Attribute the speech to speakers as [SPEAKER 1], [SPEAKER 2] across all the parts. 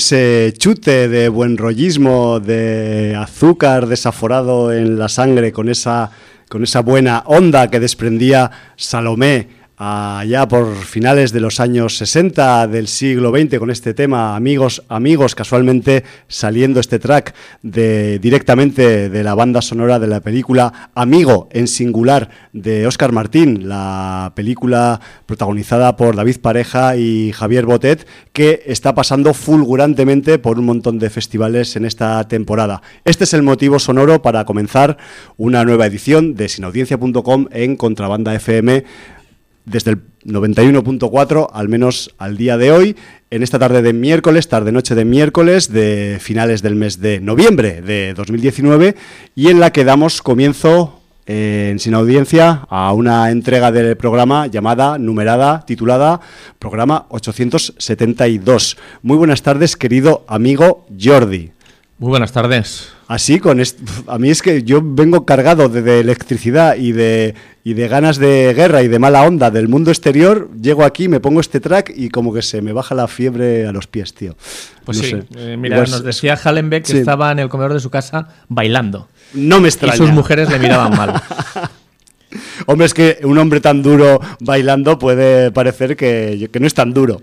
[SPEAKER 1] Ese chute de buen rollismo, de azúcar desaforado en la sangre, con esa, con esa buena onda que desprendía Salomé allá por finales de los años 60 del siglo XX con este tema, amigos, amigos, casualmente saliendo este track de, directamente de la banda sonora de la película Amigo en singular de Óscar Martín, la película protagonizada por David Pareja y Javier Botet, que está pasando fulgurantemente por un montón de festivales en esta temporada. Este es el motivo sonoro para comenzar una nueva edición de sinaudiencia.com en Contrabanda FM desde el 91.4, al menos al día de hoy, en esta tarde de miércoles, tarde-noche de miércoles, de finales del mes de noviembre de 2019, y en la que damos comienzo en Sin Audiencia a una entrega del programa llamada, numerada, titulada Programa 872. Muy buenas tardes, querido amigo Jordi.
[SPEAKER 2] Muy buenas tardes.
[SPEAKER 1] Así, con a mí es que yo vengo cargado de, electricidad y de, y de ganas de guerra y de mala onda del mundo exterior. Llego aquí, me pongo este track y como que se me baja la fiebre a los pies, tío.
[SPEAKER 2] Pues sí, eh, mira, nos decía Hallenbeck que estaba en el comedor de su casa bailando.
[SPEAKER 1] No me extraña.
[SPEAKER 2] Y sus mujeres le miraban mal.
[SPEAKER 1] Hombre, es que un hombre tan duro bailando puede parecer que, que no es tan duro.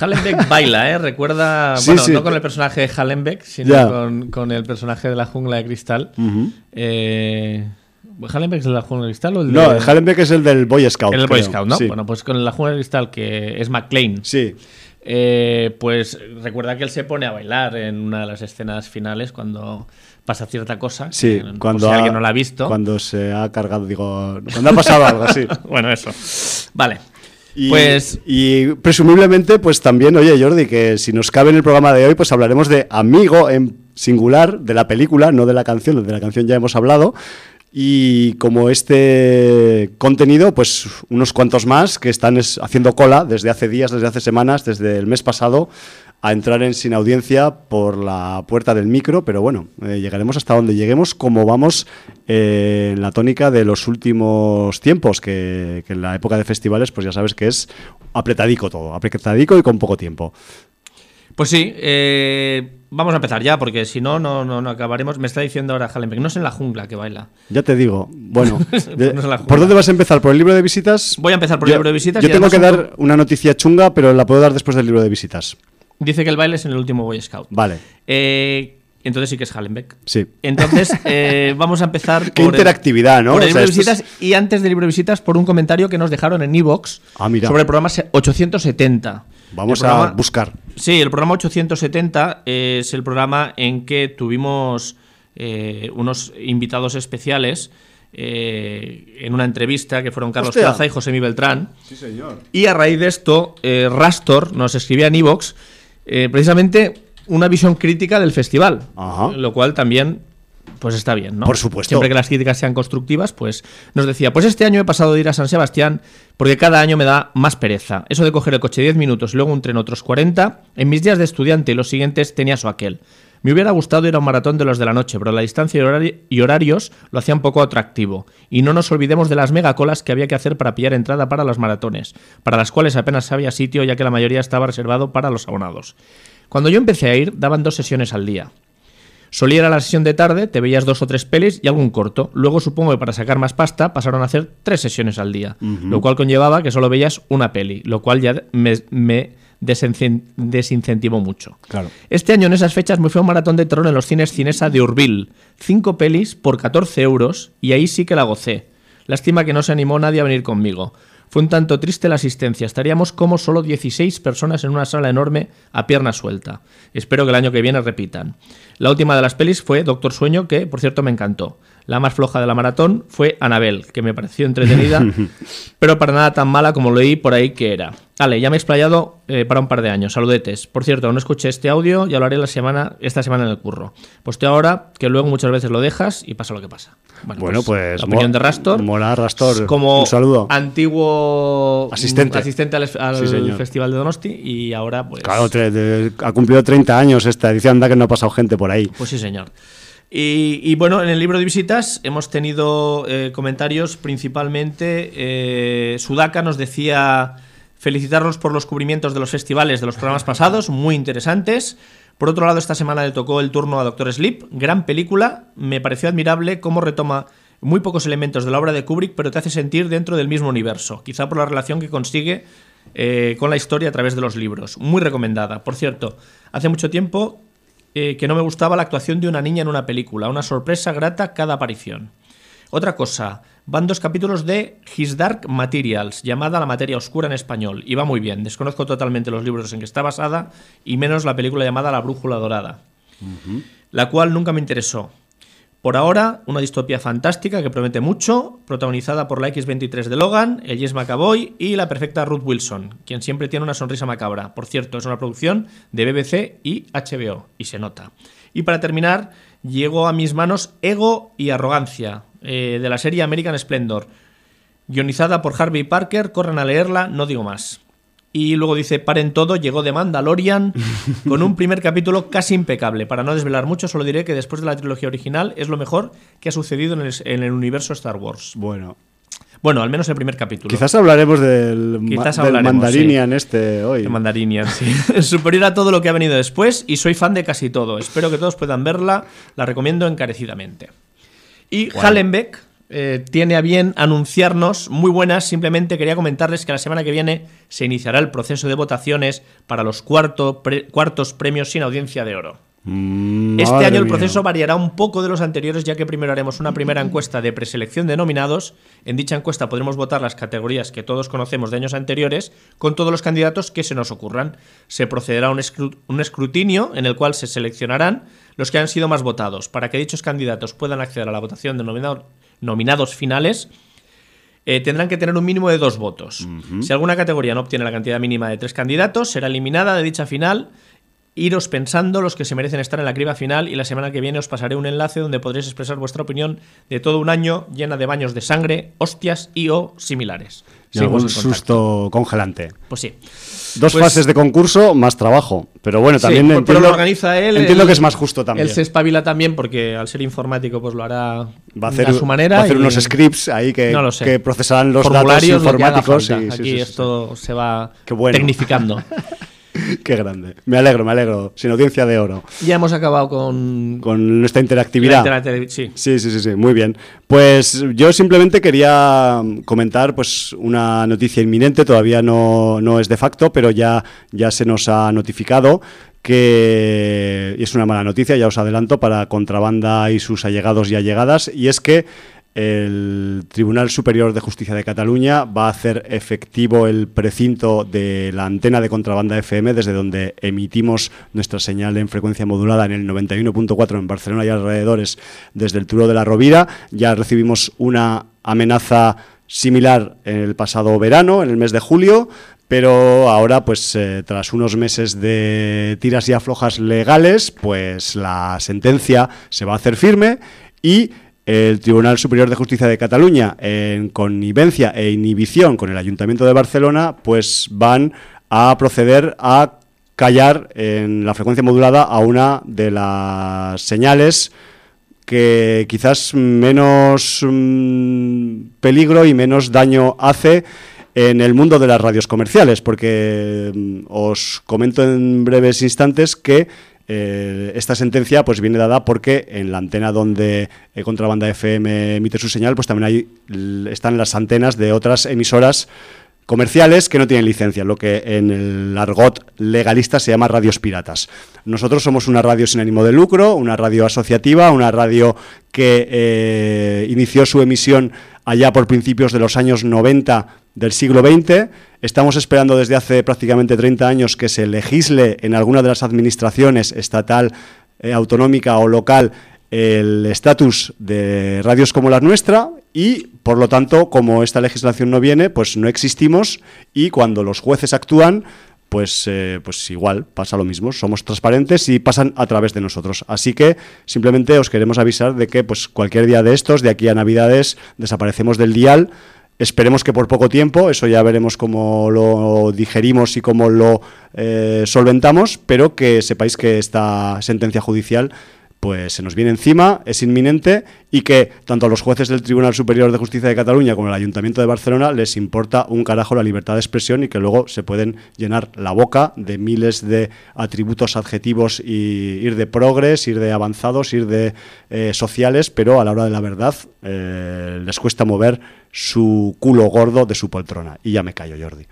[SPEAKER 2] Hallenbeck baila, ¿eh? Recuerda, bueno, no con el personaje de Hallenbeck, sino con, el personaje de la jungla de cristal. Eh, ¿Hallenbeck es el de la jungla de cristal o el
[SPEAKER 1] No, Hallenbeck es el del Boy Scout.
[SPEAKER 2] El del Boy Scout, ¿no? Bueno, pues con la jungla de cristal, que es McLean.
[SPEAKER 1] Sí.
[SPEAKER 2] Eh, pues recuerda que él se pone a bailar en una de las escenas finales cuando pasa cierta cosa.
[SPEAKER 1] Sí, cuando
[SPEAKER 2] si alguien no la ha visto.
[SPEAKER 1] Cuando se ha cargado, digo, cuando ha pasado algo así.
[SPEAKER 2] bueno, eso. Vale.
[SPEAKER 1] Y, pues... y presumiblemente, pues también, oye Jordi, que si nos cabe en el programa de hoy, pues hablaremos de Amigo en singular, de la película, no de la canción, de la canción ya hemos hablado. Y como este contenido, pues unos cuantos más que están haciendo cola desde hace días, desde hace semanas, desde el mes pasado, a entrar en sin audiencia por la puerta del micro, pero bueno, eh, llegaremos hasta donde lleguemos, como vamos eh, en la tónica de los últimos tiempos, que, en la época de festivales, pues ya sabes que es apretadico todo, apretadico y con poco tiempo.
[SPEAKER 2] Pues sí, eh, vamos a empezar ya, porque si no, no, no, acabaremos. Me está diciendo ahora Hallenbeck, no es en la jungla que baila.
[SPEAKER 1] Ya te digo, bueno, ¿por dónde vas a empezar? ¿Por el libro de visitas?
[SPEAKER 2] Voy a empezar por el libro de visitas.
[SPEAKER 1] Yo tengo que dar una noticia chunga, pero la puedo dar después del libro de visitas.
[SPEAKER 2] Dice que el baile es en el último Boy Scout.
[SPEAKER 1] Vale.
[SPEAKER 2] Eh, entonces sí que es Hallenbeck.
[SPEAKER 1] Sí.
[SPEAKER 2] Entonces eh, vamos a empezar
[SPEAKER 1] Qué interactividad, ¿no?
[SPEAKER 2] Por el libro de visitas y antes del libro de visitas por un comentario que nos dejaron en Evox
[SPEAKER 1] ah,
[SPEAKER 2] sobre el programa 870.
[SPEAKER 1] Vamos a buscar.
[SPEAKER 2] Sí, el programa 870 es el programa en que tuvimos eh, unos invitados especiales en una entrevista que fueron Carlos Plaza y José Mi Beltrán.
[SPEAKER 1] Sí, señor.
[SPEAKER 2] Y a raíz de esto, Rastor nos escribía en Evox eh, precisamente una visión crítica del festival, lo cual también pues está bien, ¿no?
[SPEAKER 1] Por supuesto.
[SPEAKER 2] Siempre que las críticas sean constructivas, pues nos decía, pues este año he pasado de ir a San Sebastián porque cada año me da más pereza. Eso de coger el coche 10 minutos y luego un tren otros 40, en mis días de estudiante y los siguientes tenía su aquel. Me hubiera gustado ir a un maratón de los de la noche, pero la distancia y horarios lo hacían poco atractivo. Y no nos olvidemos de las megacolas que había que hacer para pillar entrada para los maratones, para las cuales apenas había sitio ya que la mayoría estaba reservado para los abonados. Cuando yo empecé a ir, daban dos sesiones al día. Solía ir a la sesión de tarde, te veías dos o tres pelis y algún corto. Luego supongo que para sacar más pasta pasaron a hacer tres sesiones al día, lo cual conllevaba que solo veías una peli, lo cual ya me desincentivó mucho.
[SPEAKER 1] Claro.
[SPEAKER 2] Este año en esas fechas me fui a un maratón de terror en los cines Cinesa de Urbil. Cinco pelis por 14 euros y ahí sí que la gocé. Lástima que no se animó nadie a venir conmigo. Fue un tanto triste la asistencia. Estaríamos como solo 16 personas en una sala enorme a pierna suelta. Espero que el año que viene repitan. La última de las pelis fue Doctor Sueño, que por cierto me encantó. La más floja de la maratón fue Anabel, que me pareció entretenida, pero para nada tan mala como leí por ahí que era. Vale, ya me he explayado eh, para un par de años. Saludetes. Por cierto, no escuché este audio, ya lo haré la semana, esta semana en el curro. Posteo ahora, que luego muchas veces lo dejas y pasa lo que pasa.
[SPEAKER 1] Bueno, pues,
[SPEAKER 2] la opinión de Rastor.
[SPEAKER 1] Mola Rastor.
[SPEAKER 2] Como
[SPEAKER 1] un saludo.
[SPEAKER 2] antiguo
[SPEAKER 1] asistente,
[SPEAKER 2] asistente al, Festival de Donosti y ahora pues...
[SPEAKER 1] Claro, ha cumplido 30 años esta edición, anda que no ha pasado gente por ahí.
[SPEAKER 2] Pues sí, señor. Y, bueno, en el libro de visitas hemos tenido eh, comentarios principalmente. Eh, Sudaka nos decía Felicitarlos por los cubrimientos de los festivales de los programas pasados, muy interesantes. Por otro lado, esta semana le tocó el turno a Doctor Sleep, gran película. Me pareció admirable cómo retoma muy pocos elementos de la obra de Kubrick, pero te hace sentir dentro del mismo universo, quizá por la relación que consigue eh, con la historia a través de los libros. Muy recomendada. Por cierto, hace mucho tiempo eh, que no me gustaba la actuación de una niña en una película, una sorpresa grata cada aparición. Otra cosa, van dos capítulos de His Dark Materials, llamada La materia oscura en español, y va muy bien. Desconozco totalmente los libros en que está basada y menos la película llamada La Brújula Dorada, la cual nunca me interesó. Por ahora, una distopía fantástica que promete mucho, protagonizada por la X-23 de Logan, el Jess McAvoy y la perfecta Ruth Wilson, quien siempre tiene una sonrisa macabra. Por cierto, es una producción de BBC y HBO, y se nota. Y para terminar, llegó a mis manos Ego y Arrogancia, eh, de la serie American Splendor, guionizada por Harvey Parker, corran a leerla, no digo más. Y luego dice, paren todo, llegó de Mandalorian con un primer capítulo casi impecable. Para no desvelar mucho, solo diré que después de la trilogía original es lo mejor que ha sucedido en el, en el universo Star Wars.
[SPEAKER 1] Bueno,
[SPEAKER 2] Bueno, al menos el primer capítulo.
[SPEAKER 1] quizás hablaremos del, ma-
[SPEAKER 2] Quizás
[SPEAKER 1] del
[SPEAKER 2] hablaremos,
[SPEAKER 1] Mandarinian este hoy.
[SPEAKER 2] De Mandarinian, sí. Superior a todo lo que ha venido después y soy fan de casi todo. Espero que todos puedan verla. La recomiendo encarecidamente. Y Hallenbeck eh, tiene a bien anunciarnos muy buenas. Simplemente quería comentarles que la semana que viene se iniciará el proceso de votaciones para los cuarto pre- cuartos premios sin audiencia de oro.
[SPEAKER 1] Mm,
[SPEAKER 2] Este año el
[SPEAKER 1] mía.
[SPEAKER 2] proceso variará un poco de los anteriores, ya que primero haremos una primera encuesta de preselección de nominados. En dicha encuesta podremos votar las categorías que todos conocemos de años anteriores, con todos los candidatos que se nos ocurran. Se procederá a un, un escrutinio en el cual se seleccionarán los que han sido más votados. Para que dichos candidatos puedan acceder a la votación de nominado- nominados finales, eh, tendrán que tener un mínimo de dos votos. Si alguna categoría no obtiene la cantidad mínima de tres candidatos, será eliminada de dicha final. Iros pensando los que se merecen estar en la criba final y la semana que viene os pasaré un enlace donde podréis expresar vuestra opinión de todo un año llena de baños de sangre, hostias y o similares.
[SPEAKER 1] Y algún susto congelante.
[SPEAKER 2] Pues sí.
[SPEAKER 1] Dos
[SPEAKER 2] Pues-
[SPEAKER 1] fases de concurso, más trabajo. Pero bueno,
[SPEAKER 2] Sí,
[SPEAKER 1] también
[SPEAKER 2] pero
[SPEAKER 1] entiendo,
[SPEAKER 2] lo organiza él.
[SPEAKER 1] entiendo que es más justo también.
[SPEAKER 2] Él se espabila también porque al ser informático pues lo hará
[SPEAKER 1] Va a hacer,
[SPEAKER 2] a su manera.
[SPEAKER 1] va a hacer
[SPEAKER 2] y-
[SPEAKER 1] unos scripts ahí que,
[SPEAKER 2] No lo sé.
[SPEAKER 1] que procesarán los datos
[SPEAKER 2] Formularios, lo que haga
[SPEAKER 1] informáticos.
[SPEAKER 2] falta.
[SPEAKER 1] y- sí,
[SPEAKER 2] Aquí
[SPEAKER 1] sí, sí,
[SPEAKER 2] esto se va
[SPEAKER 1] bueno.
[SPEAKER 2] tecnificando.
[SPEAKER 1] Qué grande. Me alegro, me alegro. Sin audiencia de oro.
[SPEAKER 2] ya hemos acabado con,
[SPEAKER 1] Con nuestra interactividad.
[SPEAKER 2] sí.
[SPEAKER 1] Sí, sí, sí, sí, muy bien. Pues yo simplemente quería mm, comentar pues una noticia inminente, todavía no, no es de facto, pero ya, ya se nos ha notificado que es una mala noticia, ya os adelanto, para Contrabanda y sus allegados y allegadas, y es que el Tribunal Superior de Justicia de Cataluña va a hacer efectivo el precinto de la antena de contrabanda FM desde donde emitimos nuestra señal en frecuencia modulada en el 91.4 en Barcelona y alrededores desde el Turo de la Rovira. Ya recibimos una amenaza similar en el pasado verano, en el mes de julio, pero ahora, pues eh, tras unos meses de tiras y aflojas legales, pues la sentencia se va a hacer firme y el Tribunal Superior de Justicia de Cataluña, en connivencia e inhibición con el Ayuntamiento de Barcelona, pues van a proceder a callar en la frecuencia modulada a una de las señales que quizás menos mm, peligro y menos daño hace en el mundo de las radios comerciales, porque mm, os comento en breves instantes que eh, esta sentencia pues viene dada porque en la antena donde eh, Contrabanda FM emite su señal, pues también hay, están las antenas de otras emisoras comerciales que no tienen licencia, lo que en el argot legalista se llama radios piratas. Nosotros somos una radio sin ánimo de lucro, una radio asociativa, una radio que eh, inició su emisión allá por principios de los años 90 del siglo XX. Estamos esperando desde hace prácticamente 30 años que se legisle en alguna de las administraciones estatal, eh, autonómica o local el estatus de radios como la nuestra y, por lo tanto, como esta legislación no viene, pues no existimos y cuando los jueces actúan, pues, eh, pues igual pasa lo mismo. Somos transparentes y pasan a través de nosotros. Así que simplemente os queremos avisar de que pues cualquier día de estos, de aquí a Navidades, desaparecemos del dial. Esperemos que por poco tiempo, eso ya veremos cómo lo digerimos y cómo lo eh, solventamos, pero que sepáis que esta sentencia judicial pues se nos viene encima, es inminente y que tanto a los jueces del Tribunal Superior de Justicia de Cataluña como al Ayuntamiento de Barcelona les importa un carajo la libertad de expresión y que luego se pueden llenar la boca de miles de atributos adjetivos y ir de progres, ir de avanzados, ir de eh, sociales, pero a la hora de la verdad eh, les cuesta mover su culo gordo de su poltrona. Y ya me callo, Jordi.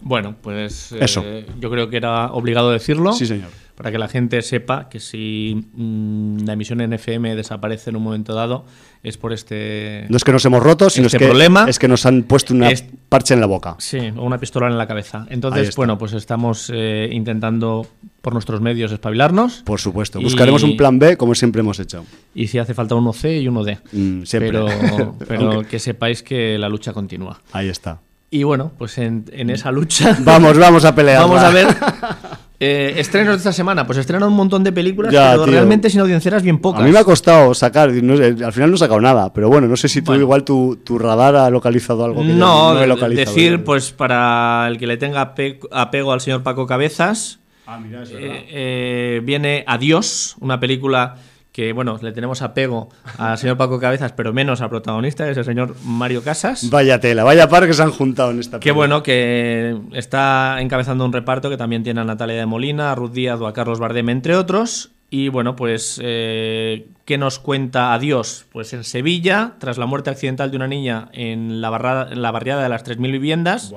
[SPEAKER 2] Bueno, pues eh,
[SPEAKER 1] Eso.
[SPEAKER 2] yo creo que era obligado decirlo.
[SPEAKER 1] Sí, señor.
[SPEAKER 2] Para que la gente sepa que si mm, la emisión en FM desaparece en un momento dado, es por este.
[SPEAKER 1] No es que nos hemos roto, sino
[SPEAKER 2] Este
[SPEAKER 1] es, que,
[SPEAKER 2] problema
[SPEAKER 1] es que nos han puesto una
[SPEAKER 2] es-
[SPEAKER 1] parche en la boca.
[SPEAKER 2] Sí, o una pistola en la cabeza. Entonces, bueno, pues estamos eh, intentando por nuestros medios espabilarnos.
[SPEAKER 1] Por supuesto.
[SPEAKER 2] Y-
[SPEAKER 1] Buscaremos un plan B como siempre hemos hecho.
[SPEAKER 2] Y si hace falta uno C y uno D.
[SPEAKER 1] Mm, siempre.
[SPEAKER 2] Pero, pero
[SPEAKER 1] Aunque-
[SPEAKER 2] que sepáis que la lucha continúa.
[SPEAKER 1] Ahí está.
[SPEAKER 2] Y bueno, pues en, en esa lucha.
[SPEAKER 1] Vamos, vamos a pelear.
[SPEAKER 2] Vamos a ver. eh, estrenos de esta semana. Pues estrenan un montón de películas,
[SPEAKER 1] Ya,
[SPEAKER 2] pero
[SPEAKER 1] tío.
[SPEAKER 2] realmente sin audiencias bien pocas.
[SPEAKER 1] A mí me ha costado sacar, no al final no he sacado nada, pero bueno, no sé si tú
[SPEAKER 2] Bueno.
[SPEAKER 1] igual tu, tu radar ha localizado algo que yo
[SPEAKER 2] no,
[SPEAKER 1] he localizado.
[SPEAKER 2] decir, pues para el que le tenga ape- apego al señor Paco Cabezas,
[SPEAKER 1] Ah, mira,
[SPEAKER 2] eh, eh, viene Adiós, una película que, bueno, le tenemos apego al señor Paco Cabezas, pero menos al protagonista, que es el señor Mario Casas.
[SPEAKER 1] Vaya tela, vaya par que se han juntado en esta
[SPEAKER 2] Qué
[SPEAKER 1] película.
[SPEAKER 2] bueno que está encabezando un reparto que también tiene a Natalia de Molina, a Ruth Díaz o a Carlos Bardem, entre otros. Y bueno, pues, eh, ¿qué nos cuenta Adiós? Pues en Sevilla, tras la muerte accidental de una niña en la, barrada- en la barriada de las 3.000 viviendas,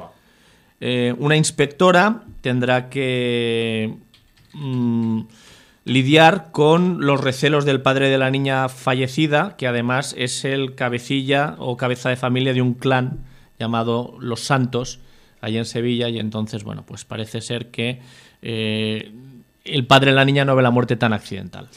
[SPEAKER 2] eh, una inspectora tendrá que mm, lidiar con los recelos del padre de la niña fallecida, que además es el cabecilla o cabeza de familia de un clan llamado Los Santos, allí en Sevilla, y entonces, bueno, pues parece ser que eh, el padre de la niña no ve la muerte tan accidental.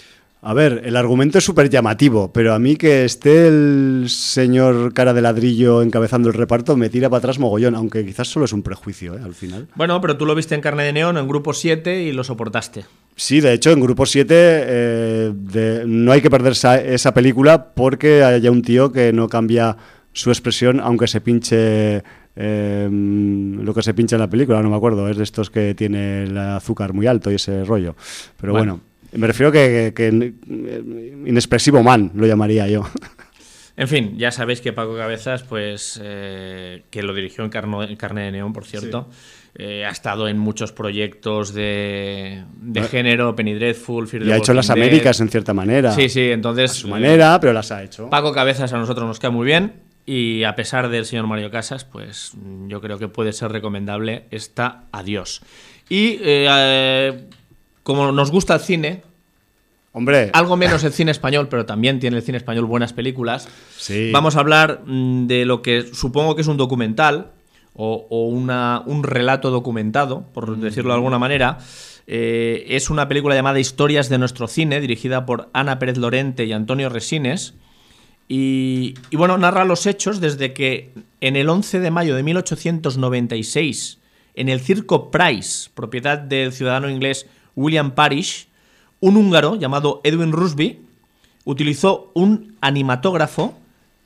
[SPEAKER 1] A ver, el argumento es súper llamativo, pero a mí que esté el señor cara de ladrillo encabezando el reparto me tira para atrás mogollón, aunque quizás solo es un prejuicio, ¿eh? al final.
[SPEAKER 2] Bueno, pero tú lo viste en Carne de Neón, en Grupo 7, y lo soportaste.
[SPEAKER 1] Sí, de hecho, en Grupo 7 eh, de- no hay que perder esa, película porque haya un tío que no cambia su expresión aunque se pinche eh, lo que se pincha en la película, no me acuerdo, es de estos que tiene el azúcar muy alto y ese rollo. Pero bueno,
[SPEAKER 2] Bueno.
[SPEAKER 1] me refiero que, que- que, eh, inexpresivo man, lo llamaría yo.
[SPEAKER 2] En fin, ya sabéis que Paco Cabezas, pues, eh, que lo dirigió en, en Carne de Neón, por cierto, eh, ha estado en muchos proyectos de, de género, Penny Dreadful, Fear
[SPEAKER 1] Y
[SPEAKER 2] the
[SPEAKER 1] ha hecho las
[SPEAKER 2] Dead.
[SPEAKER 1] Américas en cierta manera.
[SPEAKER 2] Sí, sí, entonces...
[SPEAKER 1] A su
[SPEAKER 2] eh,
[SPEAKER 1] manera, pero las ha hecho.
[SPEAKER 2] Paco Cabezas a nosotros nos cae muy bien y a pesar del señor Mario Casas, pues yo creo que puede ser recomendable esta Adiós. Y eh, eh, como nos gusta el cine,
[SPEAKER 1] Hombre,
[SPEAKER 2] algo menos el cine español, pero también tiene el cine español buenas películas,
[SPEAKER 1] sí.
[SPEAKER 2] Vamos a hablar mm, de lo que supongo que es un documental o, o una- un relato documentado, por decirlo de alguna manera. Eh, es una película llamada Historias de nuestro cine, dirigida por Ana Pérez Lorente y Antonio Resines. Y, y bueno, narra los hechos desde que en el 11 de mayo de 1896, en el Circo Price, propiedad del ciudadano inglés William Parish, un húngaro llamado Edwin Rusby utilizó un animatógrafo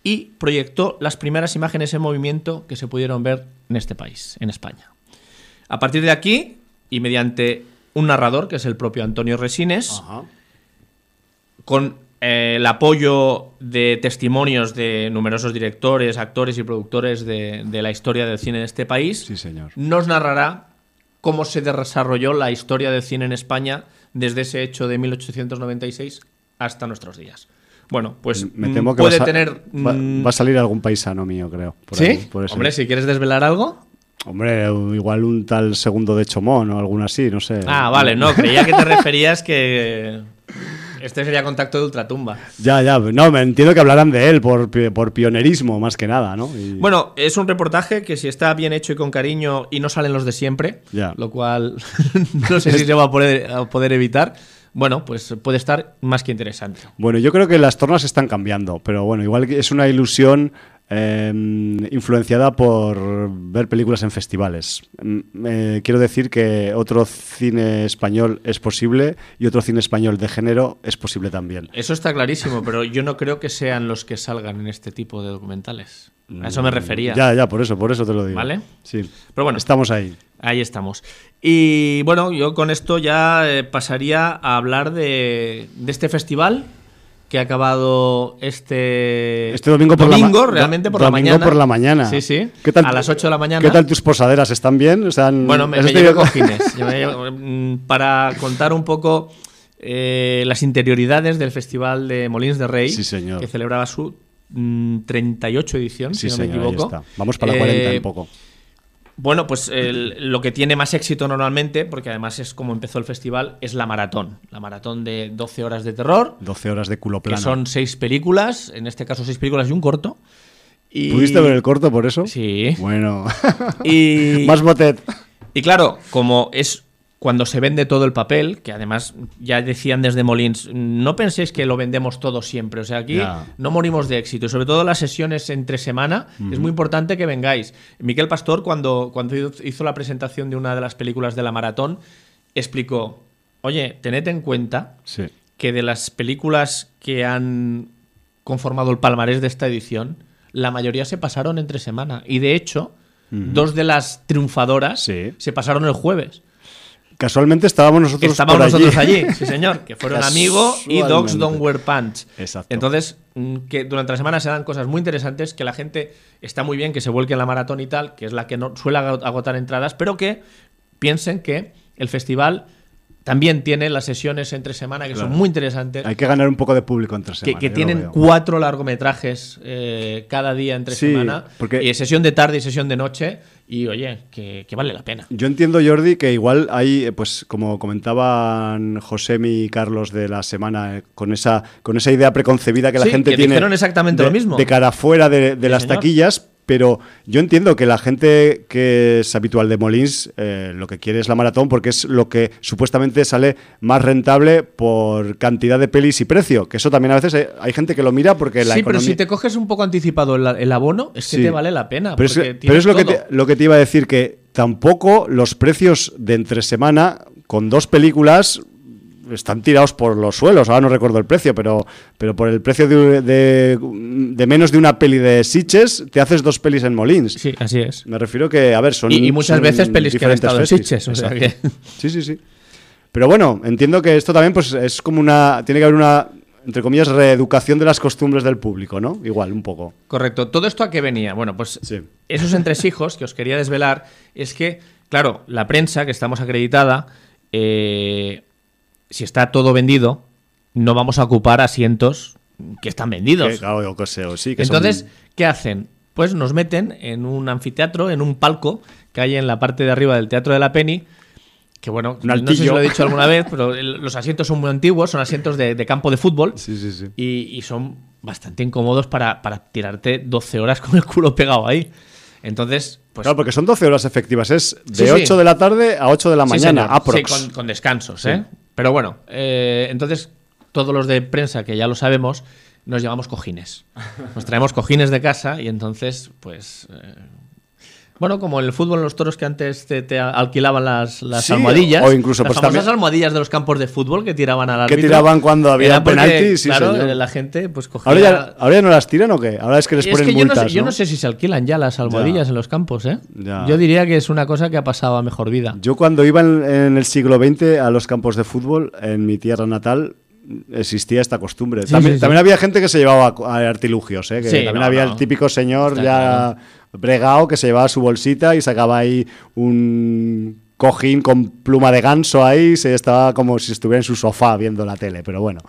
[SPEAKER 2] y proyectó las primeras imágenes en movimiento que se pudieron ver en este país, en España. A partir de aquí, y mediante un narrador, que es el propio Antonio Resines,
[SPEAKER 1] Ajá.
[SPEAKER 2] con eh, el apoyo de testimonios de numerosos directores, actores y productores de, de la historia del cine de este país,
[SPEAKER 1] Sí, señor.
[SPEAKER 2] nos narrará cómo se desarrolló la historia del cine en España desde ese hecho de 1896 hasta nuestros días. Bueno, pues
[SPEAKER 1] Me
[SPEAKER 2] mm,
[SPEAKER 1] temo que
[SPEAKER 2] puede
[SPEAKER 1] va,
[SPEAKER 2] tener...
[SPEAKER 1] va-
[SPEAKER 2] mm,
[SPEAKER 1] va a salir algún paisano mío, creo. por
[SPEAKER 2] ¿Sí?
[SPEAKER 1] ahí, por
[SPEAKER 2] Hombre, si quieres desvelar algo.
[SPEAKER 1] Hombre, igual un tal segundo de Chomón o alguno así, no sé.
[SPEAKER 2] Ah, vale, no, creía que te referías que este sería contacto de ultratumba.
[SPEAKER 1] Ya, ya, no, me entiendo que hablarán de él por, por pionerismo, más que nada, ¿no? Y-
[SPEAKER 2] Bueno, es un reportaje que si está bien hecho y con cariño y no salen los de siempre,
[SPEAKER 1] Ya.
[SPEAKER 2] lo cual no sé si se va a poder, a poder evitar, bueno, pues puede estar más que interesante.
[SPEAKER 1] Bueno, yo creo que las tornas están cambiando, pero bueno, igual que es una ilusión eh, influenciada por ver películas en festivales. Mm, eh, quiero decir que otro cine español es posible y otro cine español de género es posible también.
[SPEAKER 2] Eso está clarísimo, pero yo no creo que sean los que salgan en este tipo de documentales. A eso me refería.
[SPEAKER 1] Ya, ya, por eso, por eso te lo digo.
[SPEAKER 2] ¿Vale?
[SPEAKER 1] Sí.
[SPEAKER 2] Pero bueno,
[SPEAKER 1] Estamos ahí.
[SPEAKER 2] Ahí estamos. Y bueno, yo con esto ya eh, pasaría a hablar de, de este festival que ha acabado este,
[SPEAKER 1] Este domingo por la
[SPEAKER 2] realmente por la
[SPEAKER 1] domingo
[SPEAKER 2] mañana.
[SPEAKER 1] por la mañana.
[SPEAKER 2] Sí, sí.
[SPEAKER 1] ¿Qué tal-
[SPEAKER 2] a las 8 de la mañana.
[SPEAKER 1] ¿Qué tal tus posaderas? ¿Están bien?
[SPEAKER 2] Bueno, me, me llevé cojines. Yo me mm, para contar un poco eh, las interioridades del Festival de Molins de Rey,
[SPEAKER 1] Sí, señor.
[SPEAKER 2] que celebraba su mm, 38 edición,
[SPEAKER 1] Sí,
[SPEAKER 2] si no
[SPEAKER 1] señor,
[SPEAKER 2] me equivoco.
[SPEAKER 1] Vamos para la
[SPEAKER 2] Eh,
[SPEAKER 1] 40 en poco.
[SPEAKER 2] Bueno, pues el- lo que tiene más éxito normalmente, porque además es como empezó el festival, es la maratón. La maratón de 12 horas de terror,
[SPEAKER 1] 12 horas de culo
[SPEAKER 2] que
[SPEAKER 1] plano.
[SPEAKER 2] son seis películas, en este caso seis películas y un corto. Y-
[SPEAKER 1] ¿Pudiste ver el corto por eso?
[SPEAKER 2] Sí.
[SPEAKER 1] Bueno.
[SPEAKER 2] Y,
[SPEAKER 1] Más botet.
[SPEAKER 2] y claro, como es cuando se vende todo el papel, que además ya decían desde Molins, no penséis que lo vendemos todo siempre. O sea, aquí no morimos de éxito. Y sobre todo las sesiones entre semana, es muy importante que vengáis. Miquel Pastor, cuando, cuando hizo la presentación de una de las películas de la maratón, explicó, oye, tened en cuenta
[SPEAKER 1] Sí.
[SPEAKER 2] que de las películas que han conformado el palmarés de esta edición, la mayoría se pasaron entre semana. Y de hecho, dos de las triunfadoras
[SPEAKER 1] Sí.
[SPEAKER 2] se pasaron el jueves.
[SPEAKER 1] Casualmente estábamos nosotros
[SPEAKER 2] Estábamos
[SPEAKER 1] por
[SPEAKER 2] nosotros allí. sí señor, que fueron Amigo y Dogs. Don't Wear Pants.
[SPEAKER 1] Exacto.
[SPEAKER 2] Entonces, mm, que durante la semana se dan cosas muy interesantes, que la gente está muy bien que se vuelque en la maratón y tal, que es la que no suele ago- agotar entradas, pero que piensen que el festival también tiene las sesiones entre semana que son muy interesantes.
[SPEAKER 1] Hay que ganar un poco de público entre semana.
[SPEAKER 2] que tienen cuatro largometrajes eh, cada día entre
[SPEAKER 1] Sí,
[SPEAKER 2] semana.
[SPEAKER 1] porque-
[SPEAKER 2] Y sesión de tarde y sesión de noche. Y oye, que, que vale la pena.
[SPEAKER 1] Yo entiendo, Jordi, que igual hay, eh, pues como comentaban Josemi y Carlos de la semana, eh, con esa, con esa idea preconcebida que la gente
[SPEAKER 2] que
[SPEAKER 1] tiene.
[SPEAKER 2] dijeron exactamente
[SPEAKER 1] de,
[SPEAKER 2] lo mismo.
[SPEAKER 1] De cara afuera de, de
[SPEAKER 2] Sí,
[SPEAKER 1] las
[SPEAKER 2] señor.
[SPEAKER 1] taquillas, pero yo entiendo que la gente que es habitual de Molins eh, lo que quiere es la maratón porque es lo que supuestamente sale más rentable por cantidad de pelis y precio. Que eso también a veces eh, hay gente que lo mira porque la
[SPEAKER 2] sí, pero si te coges un poco anticipado el, el abono, es que
[SPEAKER 1] Sí.
[SPEAKER 2] te vale la pena.
[SPEAKER 1] Pero es,
[SPEAKER 2] porque
[SPEAKER 1] pero es lo, que te, lo que te iba a decir, que tampoco los precios de entre semana con dos películas están tirados por los suelos. Ahora no recuerdo el precio, pero, pero por el precio de, de- de menos de una peli de Sitges, te haces dos pelis en Molins.
[SPEAKER 2] Sí, así es.
[SPEAKER 1] Me refiero que, a ver, son.
[SPEAKER 2] Y- y muchas
[SPEAKER 1] son
[SPEAKER 2] veces pelis que han estado en
[SPEAKER 1] festis.
[SPEAKER 2] Sitges, o sea que-
[SPEAKER 1] Sí, sí, sí. Pero bueno, entiendo que esto también pues es como una. Tiene que haber una, entre comillas, reeducación de las costumbres del público, ¿no? Igual, un poco.
[SPEAKER 2] Correcto. ¿Todo esto a qué venía? Bueno, pues
[SPEAKER 1] Sí.
[SPEAKER 2] esos entresijos que os quería desvelar es que, claro, la prensa, que estamos acreditada, eh, si está todo vendido, no vamos a ocupar asientos que están vendidos.
[SPEAKER 1] Que, claro, sí, que
[SPEAKER 2] Entonces,
[SPEAKER 1] son-
[SPEAKER 2] ¿qué hacen? Pues nos meten en un anfiteatro, en un palco que hay en la parte de arriba del Teatro de la Penny. Que bueno, no sé si lo he dicho alguna vez, pero los asientos son muy antiguos, son asientos de, de campo de fútbol
[SPEAKER 1] Sí, sí, sí.
[SPEAKER 2] y, y son bastante incómodos para, para tirarte 12 horas con el culo pegado ahí. Entonces, pues.
[SPEAKER 1] claro, porque son 12 horas efectivas. Es de
[SPEAKER 2] Sí, sí.
[SPEAKER 1] 8 de la tarde a 8 de la mañana, aprox.
[SPEAKER 2] Con descansos, ¿eh? Pero bueno, eh, entonces todos los de prensa, que ya lo sabemos, nos llevamos cojines. Nos traemos cojines de casa y entonces, pues. eh, bueno, como en el fútbol, en los toros que antes te, te alquilaban las, las
[SPEAKER 1] Sí,
[SPEAKER 2] almohadillas.
[SPEAKER 1] o incluso,
[SPEAKER 2] las
[SPEAKER 1] pues,
[SPEAKER 2] famosas
[SPEAKER 1] también-
[SPEAKER 2] almohadillas de los campos de fútbol que tiraban al
[SPEAKER 1] Que
[SPEAKER 2] árbitro.
[SPEAKER 1] tiraban cuando había
[SPEAKER 2] Era porque,
[SPEAKER 1] penalti, sí,
[SPEAKER 2] claro,
[SPEAKER 1] señor.
[SPEAKER 2] la gente pues cogía...
[SPEAKER 1] ¿Ahora ya, ¿Ahora ya no las tiran o qué? Ahora es que les
[SPEAKER 2] Es
[SPEAKER 1] ponen
[SPEAKER 2] que yo, no
[SPEAKER 1] multas,
[SPEAKER 2] sé, yo no sé si se alquilan ya las almohadillas
[SPEAKER 1] Ya.
[SPEAKER 2] en los campos, ¿eh?
[SPEAKER 1] Ya.
[SPEAKER 2] Yo diría que es una cosa que ha pasado a mejor vida.
[SPEAKER 1] Yo cuando iba en, en el siglo XX a los campos de fútbol, en mi tierra natal, existía esta costumbre.
[SPEAKER 2] Sí,
[SPEAKER 1] también,
[SPEAKER 2] sí, sí.
[SPEAKER 1] también había gente que se llevaba a artilugios, ¿eh? que
[SPEAKER 2] Sí,
[SPEAKER 1] también
[SPEAKER 2] no,
[SPEAKER 1] había
[SPEAKER 2] no.
[SPEAKER 1] el típico señor
[SPEAKER 2] Está
[SPEAKER 1] ya bregado que se llevaba su bolsita y sacaba ahí un cojín con pluma de ganso ahí, se estaba como si estuviera en su sofá viendo la tele, pero bueno,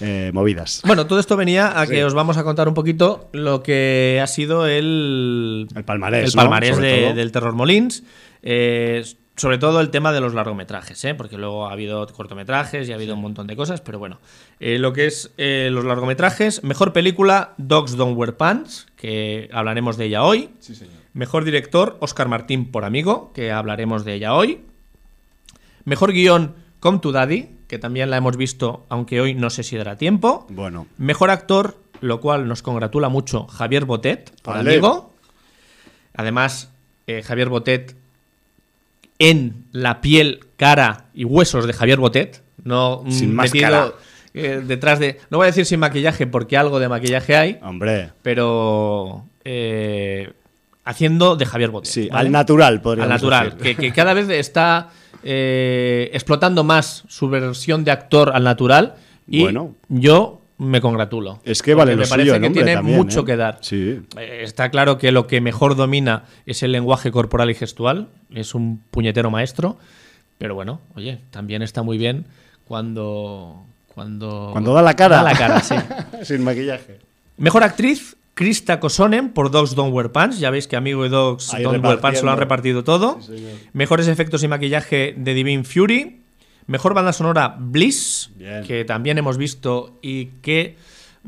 [SPEAKER 1] eh, movidas.
[SPEAKER 2] Bueno, todo esto venía a que
[SPEAKER 1] Sí.
[SPEAKER 2] os vamos a contar un poquito lo que ha sido el,
[SPEAKER 1] El palmarés,
[SPEAKER 2] el palmarés de- del Terror Molins. Eh, sobre todo el tema de los largometrajes, ¿eh? porque luego ha habido cortometrajes y ha habido un montón de cosas, pero bueno. Eh, lo que es eh, los largometrajes, mejor película, Dogs Don't Wear Pants, que hablaremos de ella hoy. Mejor director, Oscar Martín por Amigo, que hablaremos de ella hoy. Mejor guion, Come to Daddy, que también la hemos visto, aunque hoy no sé si dará tiempo.
[SPEAKER 1] Bueno,
[SPEAKER 2] Mejor actor, lo cual nos congratula mucho Javier Botet, por amigo. Además, eh, Javier Botet en la piel, cara y huesos de Javier Botet, no mm,
[SPEAKER 1] Sin
[SPEAKER 2] metido,
[SPEAKER 1] máscara.
[SPEAKER 2] eh, detrás de. No voy a decir sin maquillaje, porque algo de maquillaje hay,
[SPEAKER 1] hombre,
[SPEAKER 2] pero eh, haciendo de Javier Botet.
[SPEAKER 1] Sí,
[SPEAKER 2] ¿vale?
[SPEAKER 1] al natural,
[SPEAKER 2] Al
[SPEAKER 1] podríamos
[SPEAKER 2] natural,
[SPEAKER 1] decir.
[SPEAKER 2] que, que cada vez está eh, explotando más su versión de actor al natural y
[SPEAKER 1] Bueno.
[SPEAKER 2] yo me congratulo.
[SPEAKER 1] Es que vale
[SPEAKER 2] me
[SPEAKER 1] lo
[SPEAKER 2] parece
[SPEAKER 1] suyo el
[SPEAKER 2] que tiene
[SPEAKER 1] también,
[SPEAKER 2] mucho
[SPEAKER 1] ¿eh?
[SPEAKER 2] que dar.
[SPEAKER 1] Sí.
[SPEAKER 2] Eh, Está claro que lo que mejor domina es el lenguaje corporal y gestual, es un puñetero maestro, pero bueno, oye, también está muy bien cuando... Cuando,
[SPEAKER 1] Cuando da la cara.
[SPEAKER 2] Da la cara, sí.
[SPEAKER 1] Sin maquillaje.
[SPEAKER 2] Mejor actriz, Krista Kosonen por Dogs Don't Wear Pants. Ya veis que Amigo y Dogs
[SPEAKER 1] Ahí
[SPEAKER 2] Don't Wear Pants se lo han repartido todo. Mejores efectos y maquillaje de Divine Fury. Mejor banda sonora Bliss,
[SPEAKER 1] Bien.
[SPEAKER 2] que también hemos visto y que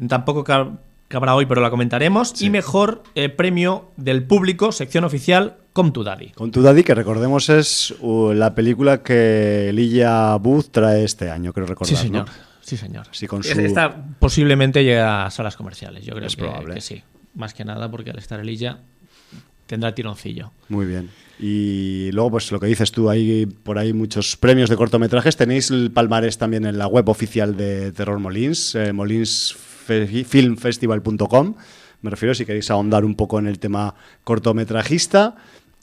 [SPEAKER 2] tampoco ca- cabrá hoy, pero la comentaremos. Y mejor eh, premio del público, sección oficial, Come to Daddy.
[SPEAKER 1] Con tu Daddy, que recordemos es uh, la película que Elijah Booth trae este año, creo recordar.
[SPEAKER 2] Sí, señor.
[SPEAKER 1] ¿no?
[SPEAKER 2] Sí, señor.
[SPEAKER 1] Sí, con su-
[SPEAKER 2] Esta posiblemente llega a salas comerciales. Yo creo
[SPEAKER 1] Es
[SPEAKER 2] que,
[SPEAKER 1] probable.
[SPEAKER 2] que sí. Más que nada porque al estar Elilla tendrá tironcillo.
[SPEAKER 1] Muy bien. Y luego, pues lo que dices tú, hay por ahí muchos premios de cortometrajes. Tenéis el palmarés también en la web oficial de Terror Molins, eh, molinsfilmfestival.com. Me refiero si queréis ahondar un poco en el tema cortometrajista.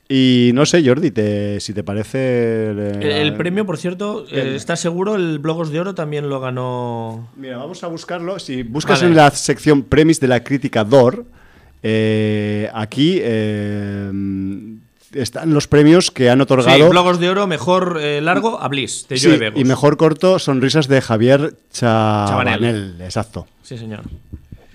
[SPEAKER 1] Y no sé, Jordi, te- si te parece... eh,
[SPEAKER 2] El, el premio, por cierto,
[SPEAKER 1] Bien.
[SPEAKER 2] eh, ¿estás seguro? El Blogos de Oro también lo ganó.
[SPEAKER 1] Mira, vamos a buscarlo. Si buscas
[SPEAKER 2] Vale.
[SPEAKER 1] en la sección Premis de la crítica DOR, eh, aquí eh, están los premios que han
[SPEAKER 2] Sí,
[SPEAKER 1] otorgado.
[SPEAKER 2] Blogos de Oro, mejor eh, largo a Bliss, de
[SPEAKER 1] Sí,
[SPEAKER 2] Joe
[SPEAKER 1] y mejor corto, Sonrisas de Javier Chabanel.
[SPEAKER 2] Chabanel.
[SPEAKER 1] Exacto.
[SPEAKER 2] Sí, señor.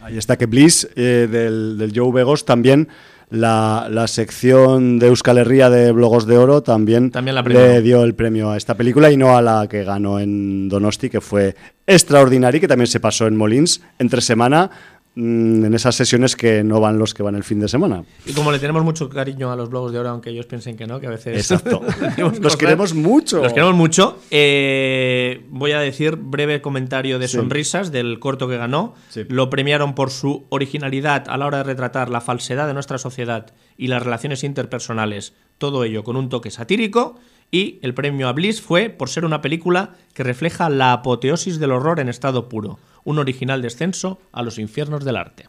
[SPEAKER 1] Ahí está que Bliss eh, del, del Joe Vegos también. La, la sección de Euskal Herria de Blogos de Oro también,
[SPEAKER 2] También la
[SPEAKER 1] le dio el premio a esta película y no a la que ganó en Donosti, que fue extraordinaria, que también se pasó en Molins entre semana, mm, en esas sesiones que no van los que van el fin de semana.
[SPEAKER 2] Y como le tenemos mucho cariño a los Blogos de Oro, aunque ellos piensen que no, que a veces.
[SPEAKER 1] Exacto. Los
[SPEAKER 2] cosas-
[SPEAKER 1] queremos mucho.
[SPEAKER 2] Los queremos mucho. Eh, voy a decir breve comentario de
[SPEAKER 1] Sí.
[SPEAKER 2] Sonrisas, del corto que ganó.
[SPEAKER 1] Sí.
[SPEAKER 2] Lo premiaron por su originalidad a la hora de retratar la falsedad de nuestra sociedad y las relaciones interpersonales. Todo ello con un toque satírico. Y el premio a Bliss fue por ser una película que refleja la apoteosis del horror en estado puro. Un original descenso a los infiernos del arte.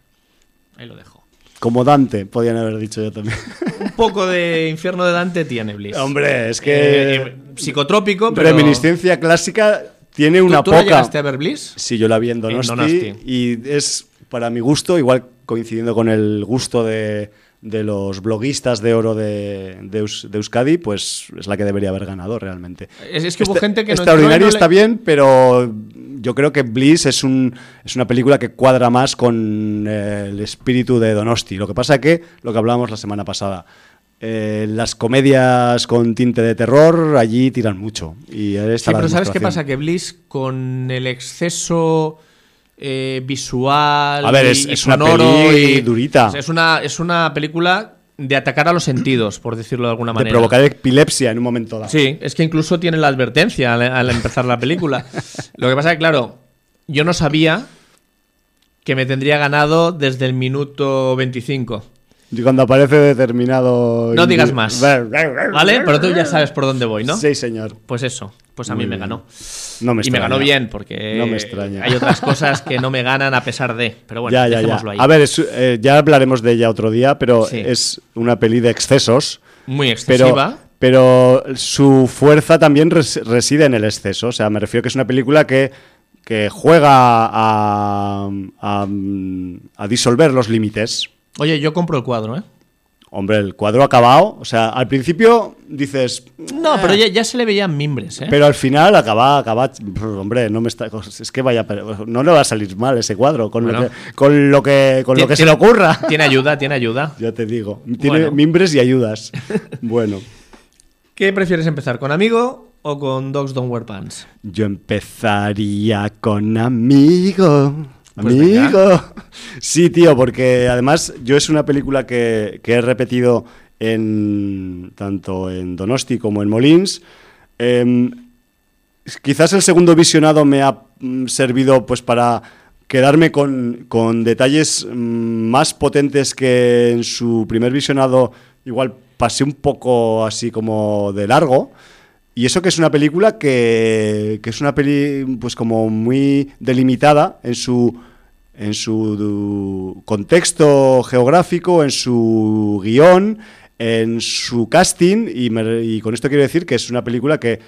[SPEAKER 2] Ahí lo dejo.
[SPEAKER 1] Como Dante, podían haber dicho yo también.
[SPEAKER 2] Un poco de infierno de Dante tiene Bliss.
[SPEAKER 1] Hombre, es que...
[SPEAKER 2] Eh, eh, psicotrópico, pero.
[SPEAKER 1] Reminiscencia clásica tiene
[SPEAKER 2] ¿Tú-
[SPEAKER 1] una
[SPEAKER 2] ¿Tú,
[SPEAKER 1] poca...
[SPEAKER 2] llegaste a ver Bliss?
[SPEAKER 1] Sí, yo la vi en Donosti,
[SPEAKER 2] Donosti.
[SPEAKER 1] y es para mi gusto, igual coincidiendo con el gusto de, de los bloguistas de oro de, de Eus- de Euskadi, pues es la que debería haber ganado realmente.
[SPEAKER 2] Es, es que hubo
[SPEAKER 1] Este-
[SPEAKER 2] gente que
[SPEAKER 1] extraordinario está bien, pero yo creo que Bliss es un es una película que cuadra más con eh, el espíritu de Donosti. Lo que pasa es que lo que hablábamos la semana pasada. eh, las comedias con tinte de terror allí tiran mucho. Y
[SPEAKER 2] Sí, pero ¿sabes qué pasa? Que Bliss, con el exceso eh, visual.
[SPEAKER 1] A ver, es-
[SPEAKER 2] y
[SPEAKER 1] es una peli
[SPEAKER 2] y-
[SPEAKER 1] durita.
[SPEAKER 2] Es una, es una película de atacar a los sentidos, por decirlo de alguna
[SPEAKER 1] de
[SPEAKER 2] manera.
[SPEAKER 1] provocar epilepsia en un momento dado.
[SPEAKER 2] Sí, es que incluso tiene la advertencia al, al empezar la película. Lo que pasa es que, claro, yo no sabía que me tendría ganado desde el minuto 25.
[SPEAKER 1] Y cuando aparece determinado.
[SPEAKER 2] No digas más. ¿Vale? Pero tú ya sabes por dónde voy, ¿no?
[SPEAKER 1] Sí, señor.
[SPEAKER 2] Pues eso, pues a
[SPEAKER 1] Muy
[SPEAKER 2] mí me ganó.
[SPEAKER 1] No me
[SPEAKER 2] y me ganó bien, porque
[SPEAKER 1] No me extraña.
[SPEAKER 2] hay otras cosas que no me ganan a pesar de. Pero bueno,
[SPEAKER 1] ya, ya, ya.
[SPEAKER 2] ahí.
[SPEAKER 1] A ver, es- eh, ya hablaremos de ella otro día, pero
[SPEAKER 2] Sí.
[SPEAKER 1] es una peli de excesos.
[SPEAKER 2] Muy
[SPEAKER 1] Pero,
[SPEAKER 2] excesiva.
[SPEAKER 1] pero su fuerza también res- reside en el exceso. O sea, me refiero que es una película que, que juega a, a, a disolver los límites.
[SPEAKER 2] Oye, yo compro el cuadro, ¿eh?
[SPEAKER 1] Hombre, el cuadro acabado. O sea, al principio dices.
[SPEAKER 2] No,
[SPEAKER 1] "Eh",
[SPEAKER 2] pero ya, ya se le veían mimbres, ¿eh?
[SPEAKER 1] Pero al final acaba, acaba, hombre, no me está, es que vaya, no le va a salir mal ese cuadro con
[SPEAKER 2] Bueno.
[SPEAKER 1] lo que, con lo que, con lo que se le ocurra.
[SPEAKER 2] Tiene ayuda, tiene ayuda.
[SPEAKER 1] Ya te digo, tiene
[SPEAKER 2] Bueno.
[SPEAKER 1] mimbres y ayudas. Bueno,
[SPEAKER 2] ¿Qué prefieres empezar, con amigo o con Dogs Don't Wear Pants?
[SPEAKER 1] yo empezaría con amigo.
[SPEAKER 2] Pues
[SPEAKER 1] Amigo. Sí, tío, porque además yo es una película que, que he repetido en tanto en Donosti como en Molins. Em, quizás el segundo visionado me ha mm, servido pues para quedarme con, con detalles mm, más potentes que en su primer visionado igual pasé un poco así como de largo. Y eso que es una película que, que es una peli pues como muy delimitada en su en su contexto geográfico, en su guion, en su casting, y, con esto quiero decir que es una película que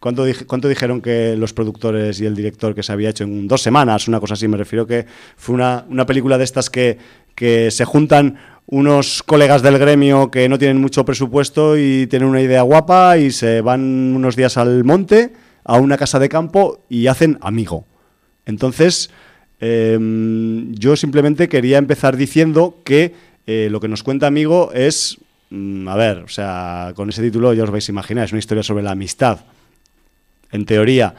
[SPEAKER 1] ¿Cuánto, dij- cuánto dijeron que los productores y el director que se había hecho en dos semanas? Una cosa así, me refiero que fue una, una película de estas que, que se juntan unos colegas del gremio que no tienen mucho presupuesto y tienen una idea guapa y se van unos días al monte, a una casa de campo y hacen amigo. Entonces, em, yo simplemente quería empezar diciendo que eh, lo que nos cuenta Amigo es, mm, a ver, o sea, con ese título ya os vais a imaginar, es una historia sobre la amistad en teoría.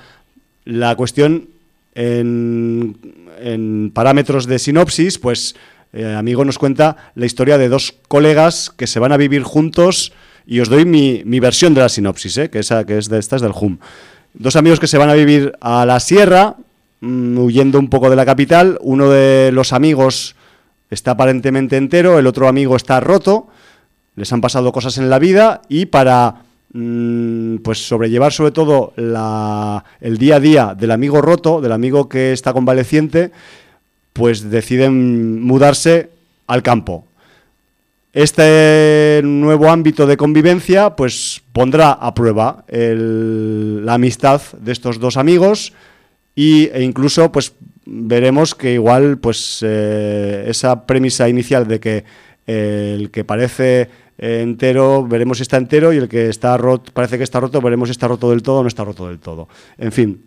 [SPEAKER 1] La cuestión en, parámetros de sinopsis, pues eh, Amigo nos cuenta la historia de dos colegas que se van a vivir juntos y os doy mi, versión de la sinopsis, eh, que, esa, que es de esta es del HUM. Dos amigos que se van a vivir a la sierra, mm, huyendo un poco de la capital. Uno de los amigos está aparentemente entero, el otro amigo está roto les han pasado cosas en la vida y para mm, pues sobrellevar sobre todo el día a día del amigo roto, del amigo que está convaleciente, pues deciden mudarse al campo. Este nuevo ámbito de convivencia pues pondrá a prueba la amistad de estos dos amigos y, e incluso pues veremos que igual pues eh, esa premisa inicial de que eh, el que parece eh, entero veremos si está entero y el que está roto parece que está roto veremos si está roto del todo o no está roto del todo. En fin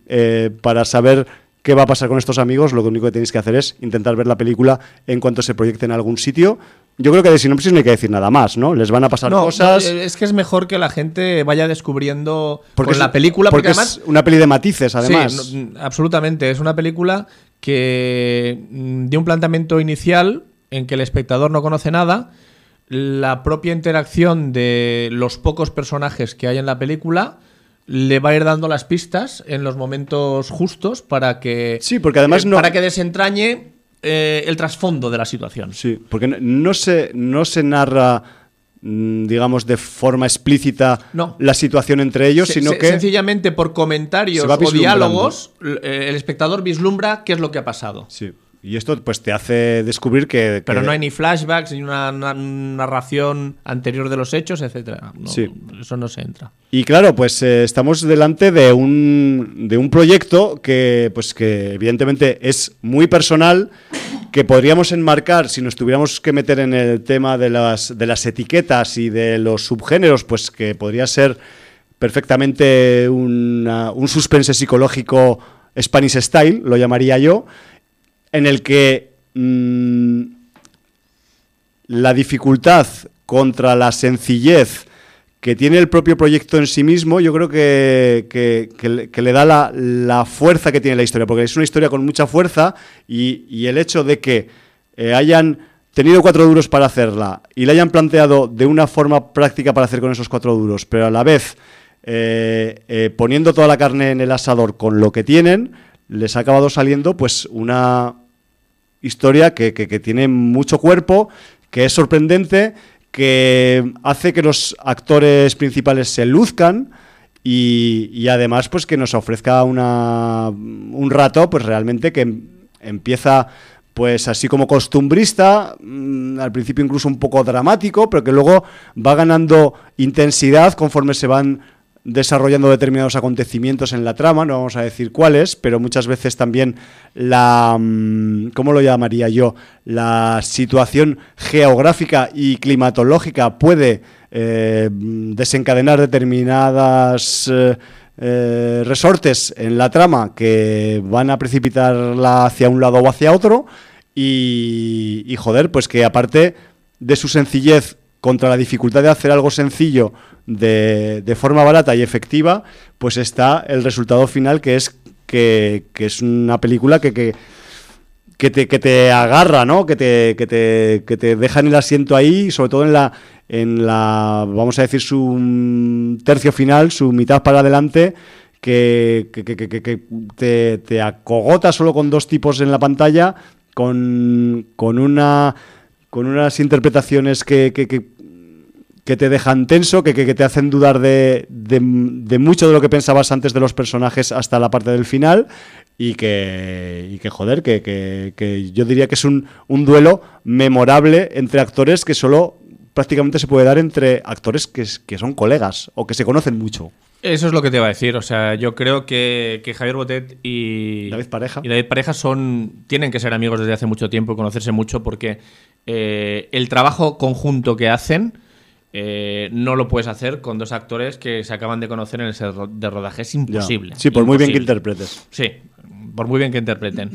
[SPEAKER 1] para saber qué va a pasar con estos amigos lo único que tenéis que hacer es intentar ver la película en cuanto se proyecte en algún sitio yo creo que de sinopsis no hay que decir nada más no les van a pasar
[SPEAKER 2] No,
[SPEAKER 1] cosas
[SPEAKER 2] no, es que es mejor que la gente vaya descubriendo
[SPEAKER 1] porque
[SPEAKER 2] con
[SPEAKER 1] es-
[SPEAKER 2] la película, porque,
[SPEAKER 1] porque
[SPEAKER 2] además
[SPEAKER 1] es una peli de matices además
[SPEAKER 2] Sí, no, absolutamente. Es una película que mm, de un planteamiento inicial en que el espectador no conoce nada. La propia interacción de los pocos personajes que hay en la película le va a ir dando las pistas en los momentos justos para que
[SPEAKER 1] Sí, porque además
[SPEAKER 2] eh,
[SPEAKER 1] no-
[SPEAKER 2] para que desentrañe eh, el trasfondo de la situación.
[SPEAKER 1] Sí, porque no, no se, no se narra, mm, digamos, de forma explícita
[SPEAKER 2] No.
[SPEAKER 1] la situación entre ellos,
[SPEAKER 2] Se-
[SPEAKER 1] sino
[SPEAKER 2] se-
[SPEAKER 1] que...
[SPEAKER 2] sencillamente por comentarios o diálogos eh, el espectador vislumbra qué es lo que ha pasado.
[SPEAKER 1] Sí. Y esto pues te hace descubrir que...
[SPEAKER 2] Pero
[SPEAKER 1] que-
[SPEAKER 2] no hay ni flashbacks, ni una, una narración anterior de los hechos. No,
[SPEAKER 1] Sí.
[SPEAKER 2] Eso no se entra.
[SPEAKER 1] Y claro, pues eh, estamos delante de un, de un proyecto que, pues que evidentemente es muy personal, que podríamos enmarcar, si nos tuviéramos que meter en el tema de las, de las etiquetas y de los subgéneros, pues que podría ser perfectamente una- un suspense psicológico Spanish Style, lo llamaría yo, en el que mm, la dificultad contra la sencillez que tiene el propio proyecto en sí mismo, yo creo que, que- le- da la, fuerza que tiene la historia, porque es una historia con mucha fuerza y, y el hecho de que eh, hayan tenido cuatro duros para hacerla y la hayan planteado de una forma práctica para hacer con esos cuatro duros, pero a la vez eh, eh, poniendo toda la carne en el asador con lo que tienen, les ha acabado saliendo pues una historia que, que- tiene mucho cuerpo, que es sorprendente, que hace que los actores principales se luzcan y, y además pues que nos ofrezca una, un rato pues realmente que em- empieza pues así como costumbrista, mm, al principio incluso un poco dramático, pero que luego va ganando intensidad conforme se van desarrollando determinados acontecimientos en la trama, no vamos a decir cuáles, pero muchas veces también la, mm, ¿cómo lo llamaría yo? La situación geográfica y climatológica puede eh, desencadenar determinadas eh, eh, resortes en la trama que van a precipitarla hacia un lado o hacia otro y, y joder, pues que aparte de su sencillez contra la dificultad de hacer algo sencillo de, de forma barata y efectiva, pues está el resultado final que es que, que es una película que, que, que te, que te agarra, ¿no? Que te, que, te, que te deja en el asiento ahí, sobre todo en la, en la, vamos a decir, su tercio final, su mitad para adelante, que- que te, te acogota solo con dos tipos en la pantalla, con, con, una, con unas interpretaciones que, que- te dejan tenso, que, que- que te hacen dudar de, de- de mucho de lo que pensabas antes de los personajes hasta la parte del final. Y que, y que joder, que, que- que yo diría que es un, un duelo memorable entre actores que solo prácticamente se puede dar entre actores que, que son colegas o que se conocen mucho.
[SPEAKER 2] Eso es lo que te iba a decir. O sea, yo creo que, que Javier Botet y
[SPEAKER 1] David Pareja.
[SPEAKER 2] y David Pareja son, tienen que ser amigos desde hace mucho tiempo y conocerse mucho porque eh, el trabajo conjunto que hacen eh, no lo puedes hacer con dos actores que se acaban de conocer en el set ro- de rodaje. Es
[SPEAKER 1] Ya.
[SPEAKER 2] imposible.
[SPEAKER 1] Sí, por muy bien que interpretes.
[SPEAKER 2] Sí, por muy bien que interpreten.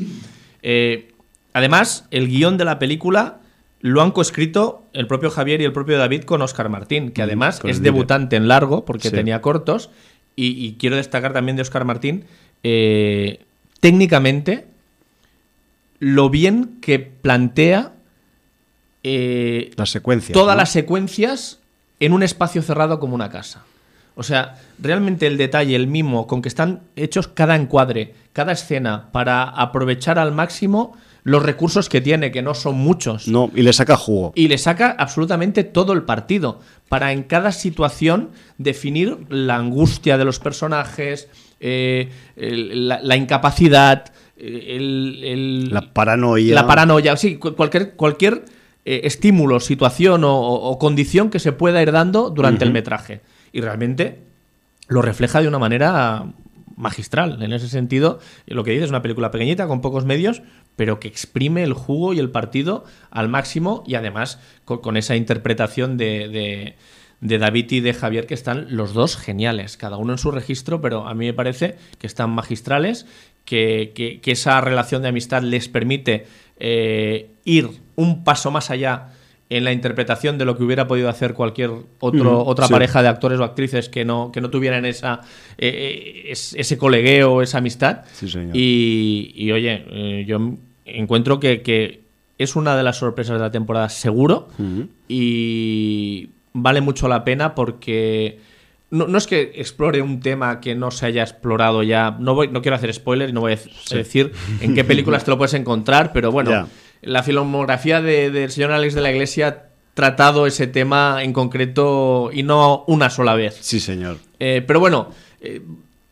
[SPEAKER 2] Eh, además, el guion de la película lo han coescrito el propio Javier y el propio David con Oscar Martín, que además
[SPEAKER 1] Mm, con
[SPEAKER 2] es debutante en largo porque
[SPEAKER 1] Sí.
[SPEAKER 2] tenía cortos. Y, y quiero destacar también de Oscar Martín, eh, técnicamente, lo bien que plantea
[SPEAKER 1] Las secuencias.
[SPEAKER 2] todas
[SPEAKER 1] ¿no?
[SPEAKER 2] las secuencias en un espacio cerrado como una casa. O sea, realmente el detalle, el mimo con que están hechos cada encuadre, cada escena, para aprovechar al máximo los recursos que tiene, que no son muchos.
[SPEAKER 1] No, y le saca jugo.
[SPEAKER 2] Y le saca absolutamente todo el partido para en cada situación definir la angustia de los personajes, eh, el- la, la incapacidad, eh, el- el-
[SPEAKER 1] La paranoia.
[SPEAKER 2] la paranoia, sí, cu- cualquier, cualquier eh, estímulo, situación o, condición que se pueda ir dando durante el metraje. Y realmente lo refleja de una manera magistral. En ese sentido, lo que dices es una película pequeñita, con pocos medios, pero que exprime el jugo y el partido al máximo y además con, con esa interpretación de, de- de David y de Javier que están los dos geniales, cada uno en su registro, pero a mí me parece que están magistrales, que, que- que esa relación de amistad les permite eh, ir un paso más allá en la interpretación de lo que hubiera podido hacer cualquier otro, otra
[SPEAKER 1] sí.
[SPEAKER 2] pareja de actores o actrices que no, que no tuvieran esa, eh, eh, es- ese colegueo, esa amistad.
[SPEAKER 1] Sí, señor.
[SPEAKER 2] Y, y, oye, eh, yo encuentro que, que es una de las sorpresas de la temporada seguro y vale mucho la pena porque no, no es que explore un tema que no se haya explorado ya. No, voy, no quiero hacer spoilers y no voy a decir en qué películas te lo puedes encontrar, pero bueno. La filmografía de- del señor Alex de la Iglesia ha tratado ese tema en concreto y no una sola vez.
[SPEAKER 1] Sí, señor.
[SPEAKER 2] Eh, pero bueno, eh,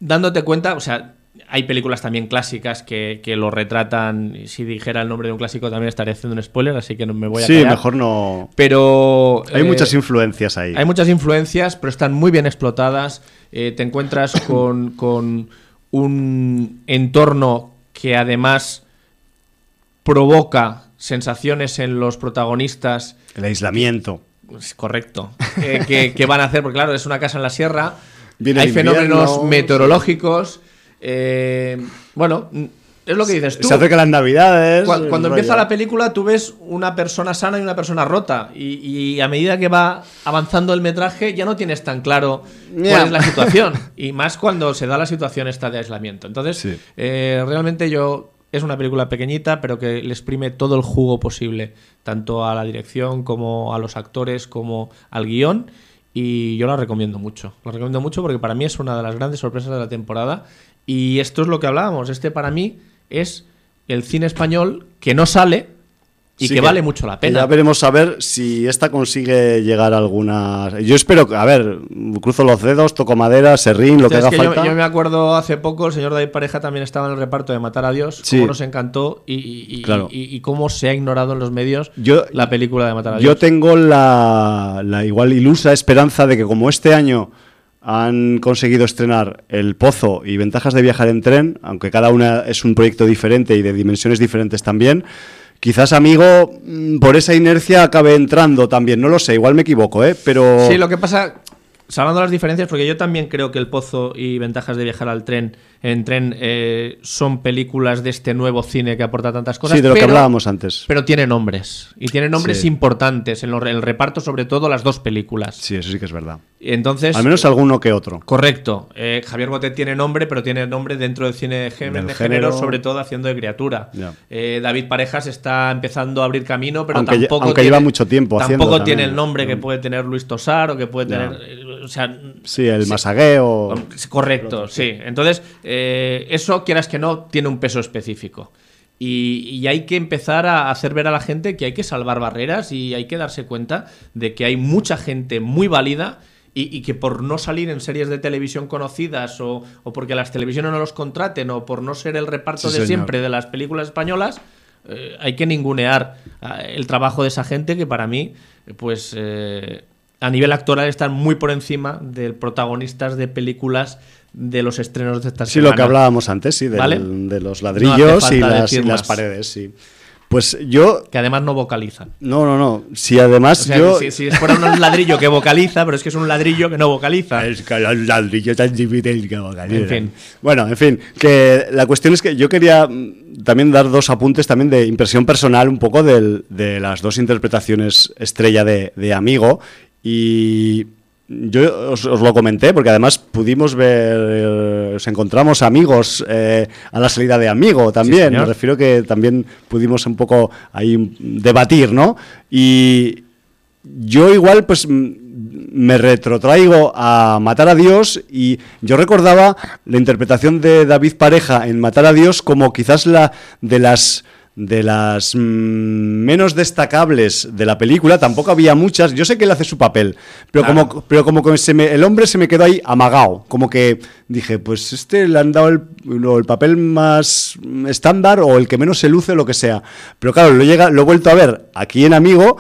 [SPEAKER 2] dándote cuenta, o sea, hay películas también clásicas que, que lo retratan. Si dijera el nombre de un clásico también estaría haciendo un spoiler, así que no me voy a
[SPEAKER 1] Sí,
[SPEAKER 2] callar.
[SPEAKER 1] mejor no.
[SPEAKER 2] Pero
[SPEAKER 1] Hay
[SPEAKER 2] eh,
[SPEAKER 1] muchas influencias ahí.
[SPEAKER 2] hay muchas influencias, pero están muy bien explotadas. Te encuentras con, con un entorno que además provoca sensaciones en los protagonistas
[SPEAKER 1] El aislamiento.
[SPEAKER 2] es correcto. Eh, que, que van a hacer, porque claro, es una casa en la sierra.
[SPEAKER 1] Viene
[SPEAKER 2] hay fenómenos meteorológicos. eh, bueno, es lo que dices tú.
[SPEAKER 1] Se acercan las navidades.
[SPEAKER 2] Cuando empieza la película, tú ves una persona sana y una persona rota. Y, y a medida que va avanzando el metraje, ya no tienes tan claro cuál es la situación. Y más cuando se da la situación esta de aislamiento. Entonces,
[SPEAKER 1] Sí.
[SPEAKER 2] eh, realmente yo. Es una película pequeñita, pero que le exprime todo el jugo posible, tanto a la dirección como a los actores, como al guion. Y yo la recomiendo mucho. La recomiendo mucho porque para mí es una de las grandes sorpresas de la temporada. Y esto es lo que hablábamos. Este para mí es el cine español que no sale y
[SPEAKER 1] Sí
[SPEAKER 2] que, vale mucho la pena.
[SPEAKER 1] Ya veremos a ver si esta consigue llegar a algunas. Yo espero, que- a ver, cruzo los dedos, toco madera, serrín, lo que haga
[SPEAKER 2] que yo,
[SPEAKER 1] falta.
[SPEAKER 2] yo me acuerdo hace poco, el señor David Pareja también estaba en el reparto de Matar a Dios,
[SPEAKER 1] Sí.
[SPEAKER 2] cómo nos encantó y,
[SPEAKER 1] Claro.
[SPEAKER 2] y- y cómo se ha ignorado en los medios
[SPEAKER 1] Yo-
[SPEAKER 2] la película de Matar a
[SPEAKER 1] Yo
[SPEAKER 2] Dios.
[SPEAKER 1] tengo la, la igual ilusa esperanza de que como este año han conseguido estrenar El Pozo y Ventajas de viajar en tren, aunque cada una es un proyecto diferente y de dimensiones diferentes también, quizás amigo mm, por esa inercia acabe entrando también, no lo sé, igual me equivoco, ¿eh? Pero
[SPEAKER 2] Sí, lo que pasa, salvando las diferencias, porque yo también creo que El Pozo y Ventajas de viajar al tren en tren eh, son películas de este nuevo cine que aporta tantas cosas.
[SPEAKER 1] sí, de lo que
[SPEAKER 2] pero-
[SPEAKER 1] hablábamos antes.
[SPEAKER 2] Pero tiene nombres. Y tiene nombres
[SPEAKER 1] Sí.
[SPEAKER 2] importantes en lo- el reparto, sobre todo las dos películas.
[SPEAKER 1] Sí, eso sí que es verdad.
[SPEAKER 2] Entonces.
[SPEAKER 1] Al menos alguno que otro.
[SPEAKER 2] Correcto. Eh, Javier Botet tiene nombre, pero tiene nombre dentro del cine de, género, de género, sobre todo haciendo de criatura. Eh, David Parejas está empezando a abrir camino, pero
[SPEAKER 1] Aunque
[SPEAKER 2] tampoco.
[SPEAKER 1] aunque
[SPEAKER 2] tiene-
[SPEAKER 1] lleva mucho tiempo haciendo
[SPEAKER 2] Tampoco
[SPEAKER 1] también.
[SPEAKER 2] tiene el nombre que puede tener Luis Tosar o que puede tener. eh, O sea,
[SPEAKER 1] Sí, el masagueo.
[SPEAKER 2] Sí, Correcto, sí. Entonces, eh, eso, quieras que no, tiene un peso específico. Y, y hay que empezar a hacer ver a la gente que hay que salvar barreras y hay que darse cuenta de que hay mucha gente muy válida y, y que por no salir en series de televisión conocidas o, o porque las televisiones no los contraten o por no ser el reparto
[SPEAKER 1] Sí,
[SPEAKER 2] de
[SPEAKER 1] señor.
[SPEAKER 2] siempre de las películas españolas, eh, hay que ningunear eh, el trabajo de esa gente que para mí, pues eh, a nivel actoral están muy por encima de protagonistas de películas de los estrenos de esta
[SPEAKER 1] Sí,
[SPEAKER 2] semana.
[SPEAKER 1] lo que hablábamos antes, sí, del-
[SPEAKER 2] ¿Vale?
[SPEAKER 1] de los ladrillos y, las, y paredes, sí. Pues yo,
[SPEAKER 2] Que además no vocalizan.
[SPEAKER 1] no, no, no, si además
[SPEAKER 2] O sea,
[SPEAKER 1] yo...
[SPEAKER 2] si, si fuera un ladrillo que vocaliza, pero es que es un ladrillo que no vocaliza.
[SPEAKER 1] Es que los ladrillos tan difíciles que vocalizan.
[SPEAKER 2] En fin.
[SPEAKER 1] Bueno, en fin, que la cuestión es que yo quería mm, también dar dos apuntes también de impresión personal un poco del- de las dos interpretaciones estrella de, de Amigo y yo os, os lo comenté porque además pudimos ver, eh, os encontramos amigos eh, a la salida de Amigo también, me refiero que también pudimos un poco ahí debatir, ¿no? Y yo igual pues me retrotraigo a Matar a Dios y yo recordaba la interpretación de David Pareja en Matar a Dios como quizás la de las de las mm, menos destacables de la película, tampoco había muchas, yo sé que él hace su papel, pero
[SPEAKER 2] Claro.
[SPEAKER 1] como pero como que se me- el hombre se me quedó ahí amagado, como que dije, pues este le han dado el, el papel más estándar o el que menos se luce o lo que sea. Pero claro, lo, llega, lo he vuelto a ver aquí en Amigo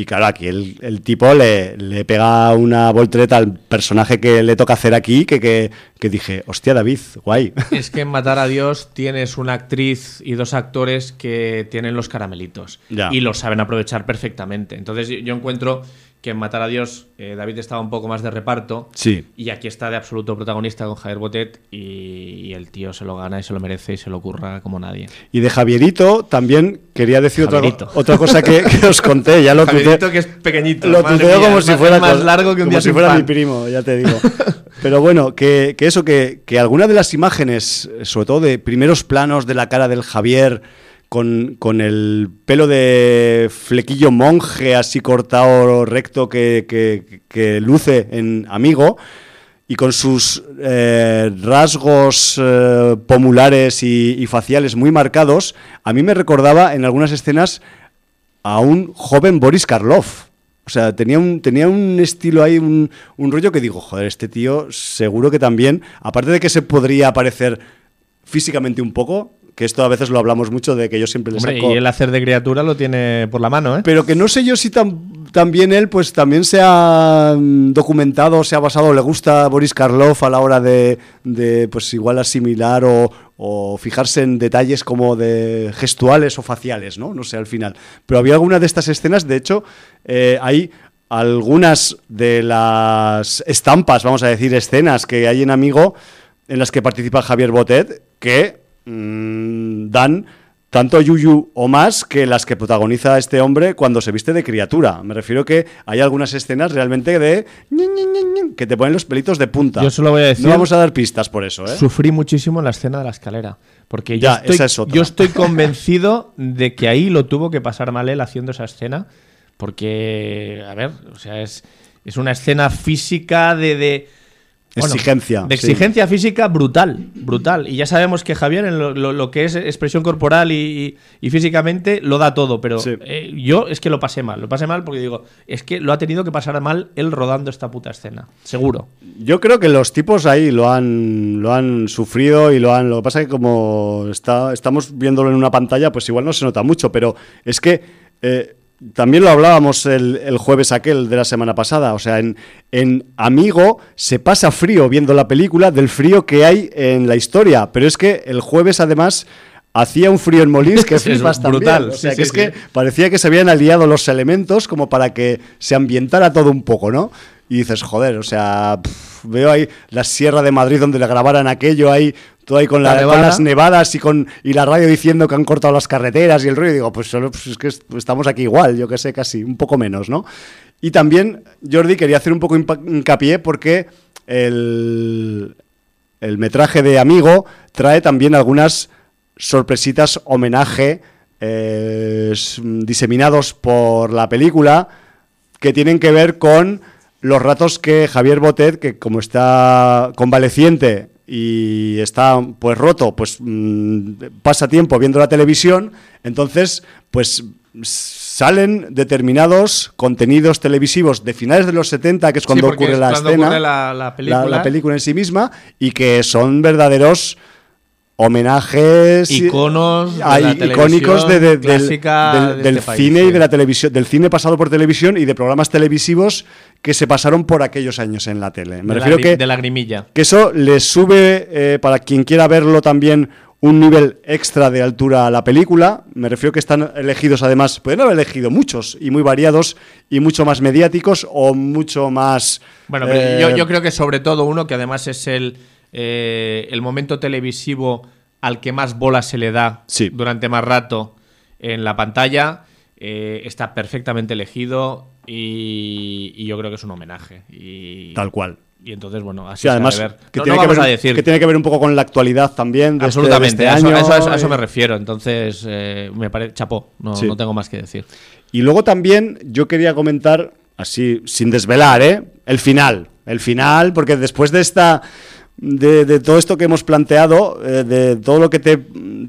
[SPEAKER 1] y claro, aquí el, el tipo le, le pega una voltereta al personaje que le toca hacer aquí que, que, que dije, hostia David, guay.
[SPEAKER 2] Es que en Matar a Dios tienes una actriz y dos actores que tienen los caramelitos
[SPEAKER 1] Ya.
[SPEAKER 2] y lo saben aprovechar perfectamente. Entonces yo encuentro que en Matar a Dios eh, David estaba un poco más de reparto
[SPEAKER 1] Sí.
[SPEAKER 2] y aquí está de absoluto protagonista con Javier Botet y, y el tío se lo gana y se lo merece y se lo curra como nadie.
[SPEAKER 1] Y de Javierito también quería decir otra,
[SPEAKER 2] Javierito.
[SPEAKER 1] otra cosa que, que os conté, ya lo
[SPEAKER 2] Javierito que es pequeñito.
[SPEAKER 1] Lo tuteo como si fuera
[SPEAKER 2] más largo que un
[SPEAKER 1] como
[SPEAKER 2] día
[SPEAKER 1] si fuera
[SPEAKER 2] pan.
[SPEAKER 1] mi primo, ya te digo. Pero bueno, que, que eso, que, que alguna de las imágenes, sobre todo de primeros planos de la cara del Javier, con, con el pelo de flequillo monje así cortado recto que, que- que luce en Amigo, y con sus eh, rasgos eh, pomulares y, y faciales muy marcados, a mí me recordaba en algunas escenas a un joven Boris Karloff. O sea, tenía un, tenía un estilo ahí, un, un rollo que digo, joder, este tío seguro que también, aparte de que se podría parecer físicamente un poco, que esto a veces lo hablamos mucho de que yo siempre le
[SPEAKER 2] Hombre,
[SPEAKER 1] saco...
[SPEAKER 2] y el hacer de criatura lo tiene por la mano, ¿eh?
[SPEAKER 1] Pero que no sé yo si tam- también él, pues también se ha mm, documentado, se ha basado, le gusta a Boris Karloff a la hora de, de, pues igual asimilar o, o fijarse en detalles como de gestuales o faciales, ¿no? No sé, al final. Pero había alguna de estas escenas, de hecho, eh, hay algunas de las estampas, vamos a decir, escenas que hay en Amigo en las que participa Javier Botet, que mm, dan tanto yuyu o más que las que protagoniza este hombre cuando se viste de criatura. Me refiero que hay algunas escenas realmente de que te ponen los pelitos de punta.
[SPEAKER 2] Yo solo voy a decir-
[SPEAKER 1] No vamos a dar pistas por eso, ¿eh?
[SPEAKER 2] Sufrí muchísimo en la escena de la escalera. Porque yo,
[SPEAKER 1] Ya,
[SPEAKER 2] estoy,
[SPEAKER 1] esa es otra.
[SPEAKER 2] yo estoy convencido de que ahí lo tuvo que pasar mal él haciendo esa escena. Porque, a ver, o sea, es, es una escena física de. de bueno,
[SPEAKER 1] Exigencia,
[SPEAKER 2] De
[SPEAKER 1] sí.
[SPEAKER 2] exigencia física brutal, brutal. Y ya sabemos que Javier, en lo, lo- lo que es expresión corporal y, y- y físicamente, lo da todo. Pero
[SPEAKER 1] Sí.
[SPEAKER 2] eh, yo es que lo pasé mal. Lo pasé mal porque digo, es que lo ha tenido que pasar mal él rodando esta puta escena. Seguro.
[SPEAKER 1] Yo creo que los tipos ahí lo han, lo han sufrido y lo han. Lo que pasa es que como está, estamos viéndolo en una pantalla, pues igual no se nota mucho, pero es que eh, también lo hablábamos el, el jueves aquel de la semana pasada. O sea, en, en Amigo se pasa frío viendo la película del frío que hay en la historia. Pero es que el jueves además. Hacía un frío en Molins que
[SPEAKER 2] Es
[SPEAKER 1] también.
[SPEAKER 2] brutal,
[SPEAKER 1] O sea,
[SPEAKER 2] sí,
[SPEAKER 1] que
[SPEAKER 2] sí,
[SPEAKER 1] es que parecía que se habían aliado los elementos como para que se ambientara todo un poco, ¿no? Y dices, joder, o sea, veo ahí la Sierra de Madrid donde le grabaran aquello ahí, todo ahí con,
[SPEAKER 2] La
[SPEAKER 1] la- con las nevadas y con y la radio diciendo que han cortado las carreteras y el ruido. Y digo, pues solo pues es que est- estamos aquí igual, yo que sé, casi, un poco menos, ¿no? Y también, Jordi, quería hacer un poco hincapié porque el, el metraje de Amigo trae también algunas sorpresitas homenaje eh, diseminados por la película que tienen que ver con los ratos que Javier Botet, que como está convaleciente y está pues roto, pues mm, pasa tiempo viendo la televisión, entonces pues salen determinados contenidos televisivos de finales de los 70, que es cuando
[SPEAKER 2] Sí,
[SPEAKER 1] ocurre
[SPEAKER 2] es
[SPEAKER 1] la
[SPEAKER 2] cuando
[SPEAKER 1] escena,
[SPEAKER 2] ocurre la- la película.
[SPEAKER 1] la película en sí misma, y que son verdaderos homenajes
[SPEAKER 2] Iconos de
[SPEAKER 1] Ay,
[SPEAKER 2] la
[SPEAKER 1] icónicos de- de- del,
[SPEAKER 2] clásica
[SPEAKER 1] del-
[SPEAKER 2] de
[SPEAKER 1] del
[SPEAKER 2] este país,
[SPEAKER 1] cine y de la televisión del cine pasado por televisión y de programas televisivos que se pasaron por aquellos años en la tele me
[SPEAKER 2] de,
[SPEAKER 1] refiero
[SPEAKER 2] la,
[SPEAKER 1] que
[SPEAKER 2] de la grimilla.
[SPEAKER 1] que eso le sube, eh, para quien quiera verlo también, un nivel extra de altura a la película. Me refiero que están elegidos, además, pueden haber elegido muchos y muy variados y mucho más mediáticos o mucho más...
[SPEAKER 2] Bueno, pero
[SPEAKER 1] eh,
[SPEAKER 2] yo, yo creo que sobre todo uno que además es el, eh, el momento televisivo al que más bola se le da
[SPEAKER 1] Sí.
[SPEAKER 2] durante más rato en la pantalla, eh, está perfectamente elegido y, y yo creo que es un homenaje. Y,
[SPEAKER 1] Tal cual.
[SPEAKER 2] Y entonces, bueno, así
[SPEAKER 1] Sí,
[SPEAKER 2] se
[SPEAKER 1] además,
[SPEAKER 2] ver.
[SPEAKER 1] que,
[SPEAKER 2] No-
[SPEAKER 1] tiene
[SPEAKER 2] no
[SPEAKER 1] que
[SPEAKER 2] vamos
[SPEAKER 1] ver,
[SPEAKER 2] a decir
[SPEAKER 1] que tiene que ver un poco con la actualidad también de este- de
[SPEAKER 2] absolutamente,
[SPEAKER 1] este,
[SPEAKER 2] a, eso,
[SPEAKER 1] año.
[SPEAKER 2] a eso- a eso- a eso me refiero. Entonces, eh, me parece chapó, no,
[SPEAKER 1] Sí.
[SPEAKER 2] no tengo más que decir.
[SPEAKER 1] Y luego también yo quería comentar, así sin desvelar, ¿eh? el final. El final, porque después de esta. De, de todo esto que hemos planteado, eh, de todo lo que te,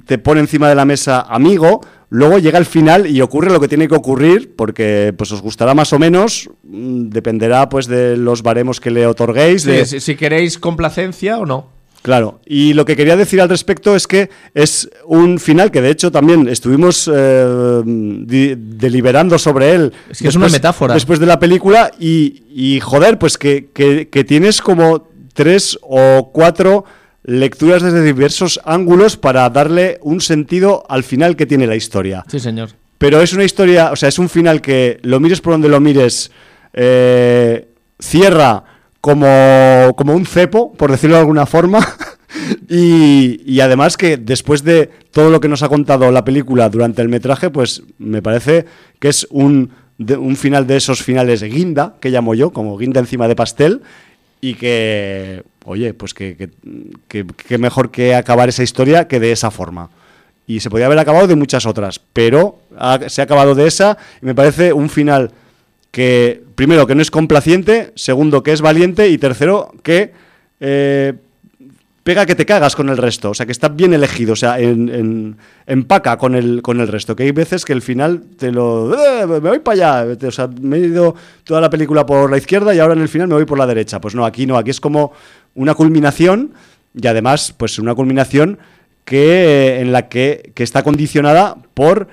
[SPEAKER 1] te pone encima de la mesa amigo, luego llega el final y ocurre lo que tiene que ocurrir, porque pues os gustará más o menos, mm, dependerá pues de los baremos que le otorguéis.
[SPEAKER 2] Sí,
[SPEAKER 1] de-
[SPEAKER 2] si, si queréis complacencia o no.
[SPEAKER 1] Claro, y lo que quería decir al respecto es que es un final que de hecho también estuvimos eh, di- deliberando sobre él.
[SPEAKER 2] Es que es una metáfora.
[SPEAKER 1] Después de la película y, y, joder, pues que, que- que tienes como tres o cuatro lecturas desde diversos ángulos para darle un sentido al final que tiene la historia.
[SPEAKER 2] Sí, señor.
[SPEAKER 1] Pero es una historia, o sea, es un final que lo mires por donde lo mires, eh, cierra como, como un cepo, por decirlo de alguna forma. y, y además que después de todo lo que nos ha contado la película durante el metraje, pues me parece que es un, de- un final de esos finales guinda, que llamo yo, como guinda encima de pastel. Y que, oye, pues que, que, mejor que acabar esa historia que de esa forma. Y se podía haber acabado de muchas otras, pero se ha acabado de esa y me parece un final que, primero, que no es complaciente, segundo, que es valiente y tercero, que eh, pega que te cagas con el resto, o sea, que está bien elegido, o sea, en, en- empaca con el, con el resto, que hay veces que el final te lo... "Eh, me voy para allá, o sea, me he ido toda la película por la izquierda y ahora en el final me voy por la derecha, pues no, aquí no, aquí es como una culminación y además, pues una culminación que en la que, que está condicionada por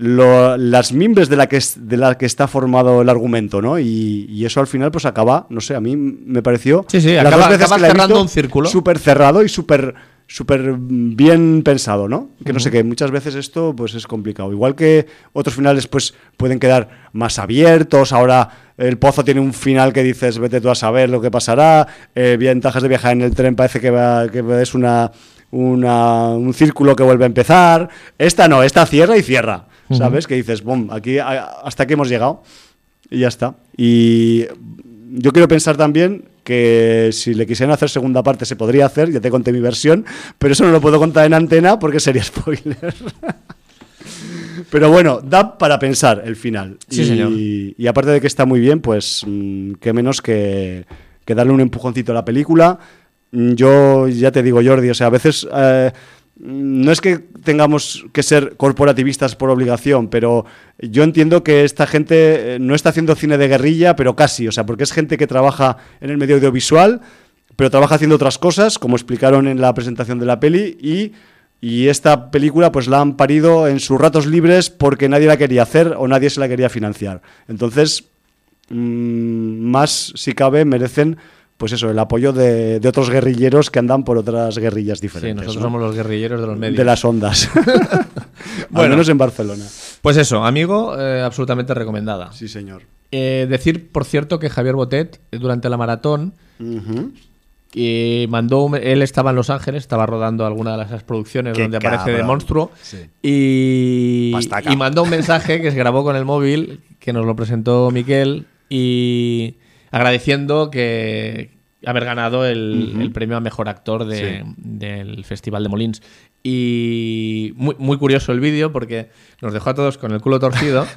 [SPEAKER 1] lo- las mimbres de la que es- de la que está formado el argumento, ¿no? Y, y eso al final pues acaba, no sé, a mí me pareció
[SPEAKER 2] Sí, sí,
[SPEAKER 1] las
[SPEAKER 2] acaba-
[SPEAKER 1] he
[SPEAKER 2] cerrando
[SPEAKER 1] visto,
[SPEAKER 2] un círculo.
[SPEAKER 1] súper cerrado y súper súper bien pensado, ¿no? Que no sé qué, muchas veces esto pues es complicado. Igual que otros finales pues pueden quedar más abiertos, ahora el pozo tiene un final que dices, vete tú a saber lo que pasará, eh, ventajas de viajar en el tren parece que, va, que es una, una- un círculo que vuelve a empezar. Esta no, esta cierra y cierra, ¿sabes? Que dices, bom, aquí hasta aquí hemos llegado y ya está. Y yo quiero pensar también que si le quisieran hacer segunda parte se podría hacer, ya te conté mi versión, pero eso no lo puedo contar en antena porque sería spoiler. pero bueno, da para pensar el final.
[SPEAKER 2] Sí,
[SPEAKER 1] y,
[SPEAKER 2] señor.
[SPEAKER 1] y aparte de que está muy bien, pues mm, qué menos que, que darle un empujoncito a la película. Mm, Yo ya te digo, Jordi, o sea, a veces eh, no es que tengamos que ser corporativistas por obligación, pero yo entiendo que esta gente eh, no está haciendo cine de guerrilla, pero casi, o sea, porque es gente que trabaja en el medio audiovisual, pero trabaja haciendo otras cosas, como explicaron en la presentación de la peli, y, y esta película pues la han parido en sus ratos libres porque nadie la quería hacer o nadie se la quería financiar. Entonces, mm, más si cabe, merecen pues eso, el apoyo de, de otros guerrilleros que andan por otras guerrillas
[SPEAKER 2] Sí,
[SPEAKER 1] diferentes.
[SPEAKER 2] nosotros
[SPEAKER 1] ¿no?
[SPEAKER 2] somos los guerrilleros de los medios.
[SPEAKER 1] de las ondas. Al
[SPEAKER 2] Bueno.
[SPEAKER 1] menos en Barcelona.
[SPEAKER 2] Pues eso, amigo, eh, absolutamente recomendada.
[SPEAKER 1] Sí, señor.
[SPEAKER 2] Eh, decir, por cierto, que Javier Botet, durante la maratón, mandó, un- él estaba en Los Ángeles, estaba rodando alguna de las producciones
[SPEAKER 1] Qué
[SPEAKER 2] donde aparece de monstruo
[SPEAKER 1] Sí.
[SPEAKER 2] y,
[SPEAKER 1] Pastaca.
[SPEAKER 2] y mandó un mensaje que se grabó con el móvil, que nos lo presentó Miquel y agradeciendo que haber ganado el, el premio a mejor actor de- del Festival de Molins. Y muy, muy curioso el vídeo porque nos dejó a todos con el culo torcido.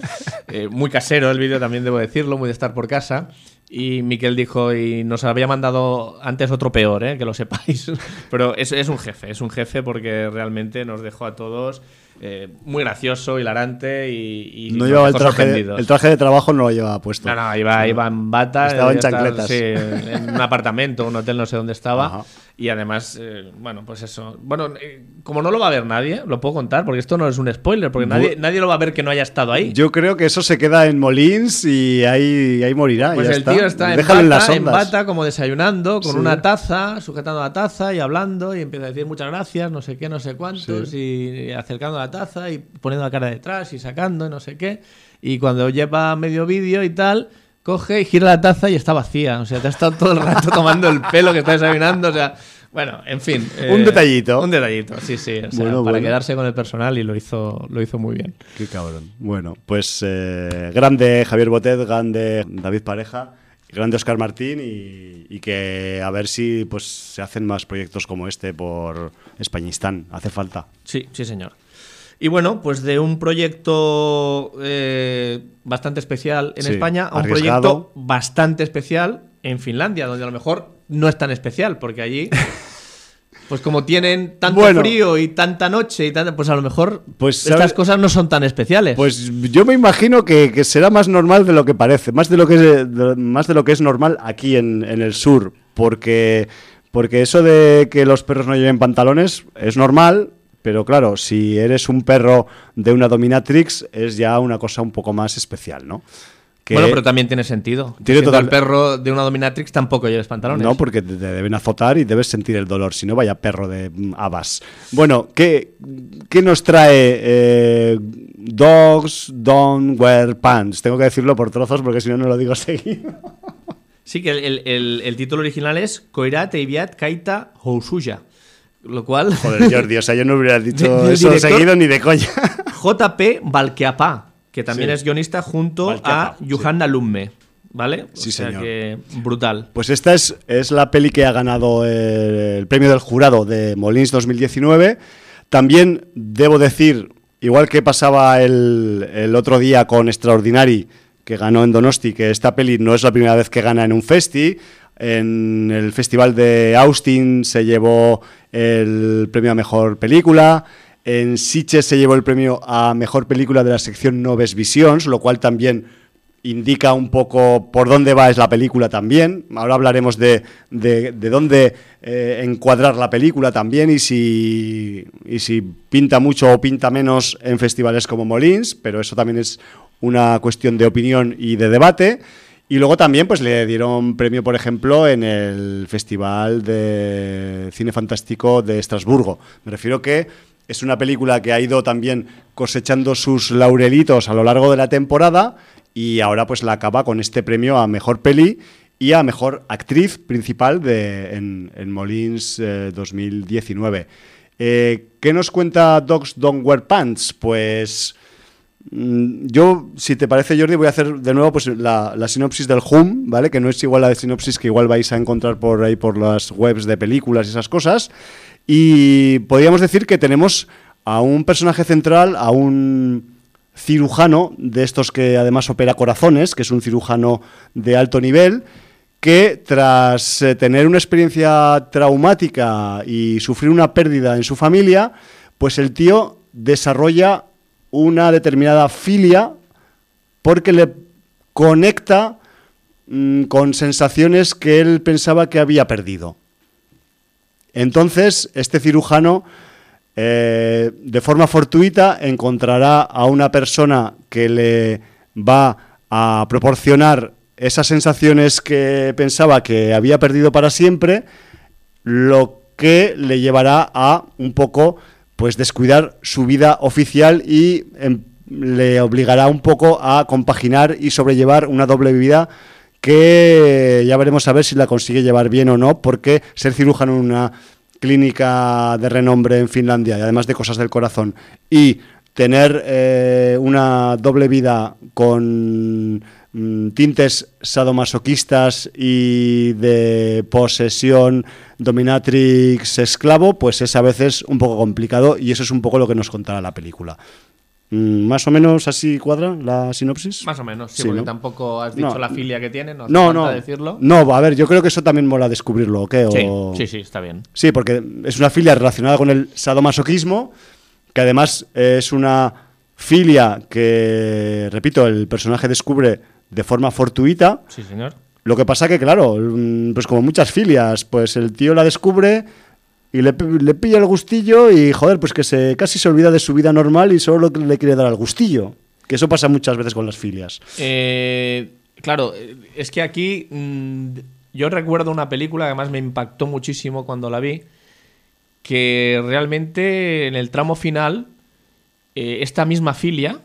[SPEAKER 2] Eh, muy casero el vídeo, también debo decirlo, muy de estar por casa. Y Miquel dijo, y nos había mandado antes otro peor, ¿eh? que lo sepáis. Pero es, es un jefe, es un jefe porque realmente nos dejó a todos eh, muy gracioso, hilarante y, y
[SPEAKER 1] No llevaba el traje,
[SPEAKER 2] sorprendidos.
[SPEAKER 1] el traje de trabajo, no lo llevaba puesto.
[SPEAKER 2] No, no, iba, iba en bata.
[SPEAKER 1] Estaba en
[SPEAKER 2] estar,
[SPEAKER 1] chancletas.
[SPEAKER 2] sí, en un apartamento, un hotel, no sé dónde estaba.
[SPEAKER 1] Ajá.
[SPEAKER 2] Y además, eh, bueno, pues eso. Bueno, eh, como no lo va a ver nadie, lo puedo contar, porque esto no es un spoiler, porque nadie, nadie lo va a ver que no haya estado ahí.
[SPEAKER 1] Yo creo que eso se queda en Molins y ahí, ahí morirá.
[SPEAKER 2] Pues
[SPEAKER 1] ya
[SPEAKER 2] el tío está en bata,
[SPEAKER 1] en las
[SPEAKER 2] en bata, como desayunando, con
[SPEAKER 1] Sí.
[SPEAKER 2] una taza, sujetando la taza y hablando, y empieza a decir muchas gracias, no sé qué, no sé cuántos, y acercando la taza y poniendo la cara detrás y sacando, y no sé qué. Y cuando lleva medio vídeo y tal, coge y gira la taza y está vacía. O sea, te ha estado todo el rato tomando el pelo que está desayunando, o sea. Bueno, en fin. eh,
[SPEAKER 1] Un detallito.
[SPEAKER 2] Un detallito, sí, sí. O sea,
[SPEAKER 1] Bueno,
[SPEAKER 2] para
[SPEAKER 1] bueno.
[SPEAKER 2] quedarse con el personal y lo hizo, lo hizo muy bien.
[SPEAKER 1] Qué cabrón. Bueno, pues eh, grande Javier Botet, grande David Pareja, grande Oscar Martín y, y que a ver si pues se hacen más proyectos como este por Españistán. Hace falta.
[SPEAKER 2] Sí, sí, señor. Y bueno, pues de un proyecto eh, bastante especial en
[SPEAKER 1] Sí,
[SPEAKER 2] España a un
[SPEAKER 1] arriesgado.
[SPEAKER 2] proyecto bastante especial en Finlandia, donde a lo mejor no es tan especial, porque allí, pues como tienen tanto
[SPEAKER 1] Bueno.
[SPEAKER 2] frío y tanta noche y tanta, pues a lo mejor
[SPEAKER 1] Pues,
[SPEAKER 2] estas cosas no son tan especiales.
[SPEAKER 1] Pues yo me imagino que, que será más normal de lo que parece, más de lo que es, de- más de lo que es normal aquí en, en el sur, porque, porque eso de que los perros no lleven pantalones es normal, pero claro, si eres un perro de una dominatrix es ya una cosa un poco más especial, ¿no? Que-
[SPEAKER 2] bueno, pero también tiene sentido.
[SPEAKER 1] Tiene total-
[SPEAKER 2] el perro de una dominatrix tampoco lleves pantalones.
[SPEAKER 1] No, porque te deben azotar y debes sentir el dolor, si no vaya perro de mm, habas. Bueno, ¿qué, qué nos trae eh, Dogs Don't Wear Pants? Tengo que decirlo por trozos porque si no, no lo digo seguido.
[SPEAKER 2] Sí, que el, el- el- el título original es Koirat Eiviat Kaita Housuya. Lo cual.
[SPEAKER 1] Joder, Jordi, o sea, yo no hubiera dicho eso
[SPEAKER 2] director-
[SPEAKER 1] seguido ni de coña.
[SPEAKER 2] JP Valkeapá, que también
[SPEAKER 1] Sí.
[SPEAKER 2] es guionista junto
[SPEAKER 1] Valkeapá,
[SPEAKER 2] a Johanna Lumme. ¿Vale? O
[SPEAKER 1] Sí,
[SPEAKER 2] sea
[SPEAKER 1] señor.
[SPEAKER 2] que brutal.
[SPEAKER 1] Pues esta es, es la peli que ha ganado eh, el premio del jurado de Molins 2019. También debo decir, igual que pasaba el, el otro día con Extraordinary, que ganó en Donosti, que esta peli no es la primera vez que gana en un festi. En el Festival de Austin se llevó el premio a Mejor Película. En Sitges se llevó el premio a Mejor Película de la sección Noves Visions, lo cual también indica un poco por dónde va es la película también. Ahora hablaremos de, de- de dónde eh, encuadrar la película también y si, y si pinta mucho o pinta menos en festivales como Molins, pero eso también es una cuestión de opinión y de debate. Y luego también pues le dieron premio, por ejemplo, en el Festival de Cine Fantástico de Estrasburgo. Me refiero que es una película que ha ido también cosechando sus laurelitos a lo largo de la temporada y ahora pues la acaba con este premio a Mejor Peli y a Mejor Actriz Principal de, en, en Molins eh, 2019. Eh, ¿Qué nos cuenta Dogs Don't Wear Pants? Pues yo, si te parece Jordi, voy a hacer de nuevo pues, la, sinopsis del Hum, ¿vale? Que no es igual a la sinopsis que igual vais a encontrar por ahí por las webs de películas y esas cosas. Y podríamos decir que tenemos a un personaje central, a un cirujano de estos que además opera corazones, que es un cirujano de alto nivel, que tras eh, tener una experiencia traumática y sufrir una pérdida en su familia, pues el tío desarrolla una determinada filia porque le conecta mm, con sensaciones que él pensaba que había perdido. Entonces, este cirujano, eh, de forma fortuita, encontrará a una persona que le va a proporcionar esas sensaciones que pensaba que había perdido para siempre, lo que le llevará a un poco pues descuidar su vida oficial y em, le obligará un poco a compaginar y sobrellevar una doble vida que ya veremos a ver si la consigue llevar bien o no, porque ser cirujano en una clínica de renombre en Finlandia y además de cosas del corazón y tener eh, una doble vida con tintes sadomasoquistas y de posesión dominatrix esclavo, pues es a veces un poco complicado y eso es un poco lo que nos contará la película. Mm, ¿Más o menos así cuadra la sinopsis?
[SPEAKER 2] Más o menos, sí,
[SPEAKER 1] Sí,
[SPEAKER 2] porque
[SPEAKER 1] ¿no?
[SPEAKER 2] tampoco has dicho
[SPEAKER 1] No.
[SPEAKER 2] la filia que tiene, no hace
[SPEAKER 1] No,
[SPEAKER 2] falta
[SPEAKER 1] no.
[SPEAKER 2] decirlo.
[SPEAKER 1] No, a ver, yo creo que eso también mola descubrirlo, ¿o qué?
[SPEAKER 2] Sí,
[SPEAKER 1] O-
[SPEAKER 2] sí, sí, está bien.
[SPEAKER 1] Sí, porque es una filia relacionada con el sadomasoquismo, que además es una filia que, repito, el personaje descubre de forma fortuita.
[SPEAKER 2] Sí, señor.
[SPEAKER 1] Lo que pasa que, claro, mm, pues como muchas filias, pues el tío la descubre y le, pi- le pilla el gustillo y, joder, pues que se casi se olvida de su vida normal y solo le quiere dar al gustillo. Que eso pasa muchas veces con las filias.
[SPEAKER 2] Eh, claro, es que aquí mm, yo recuerdo una película que además me impactó muchísimo cuando la vi, que realmente en el tramo final eh, esta misma filia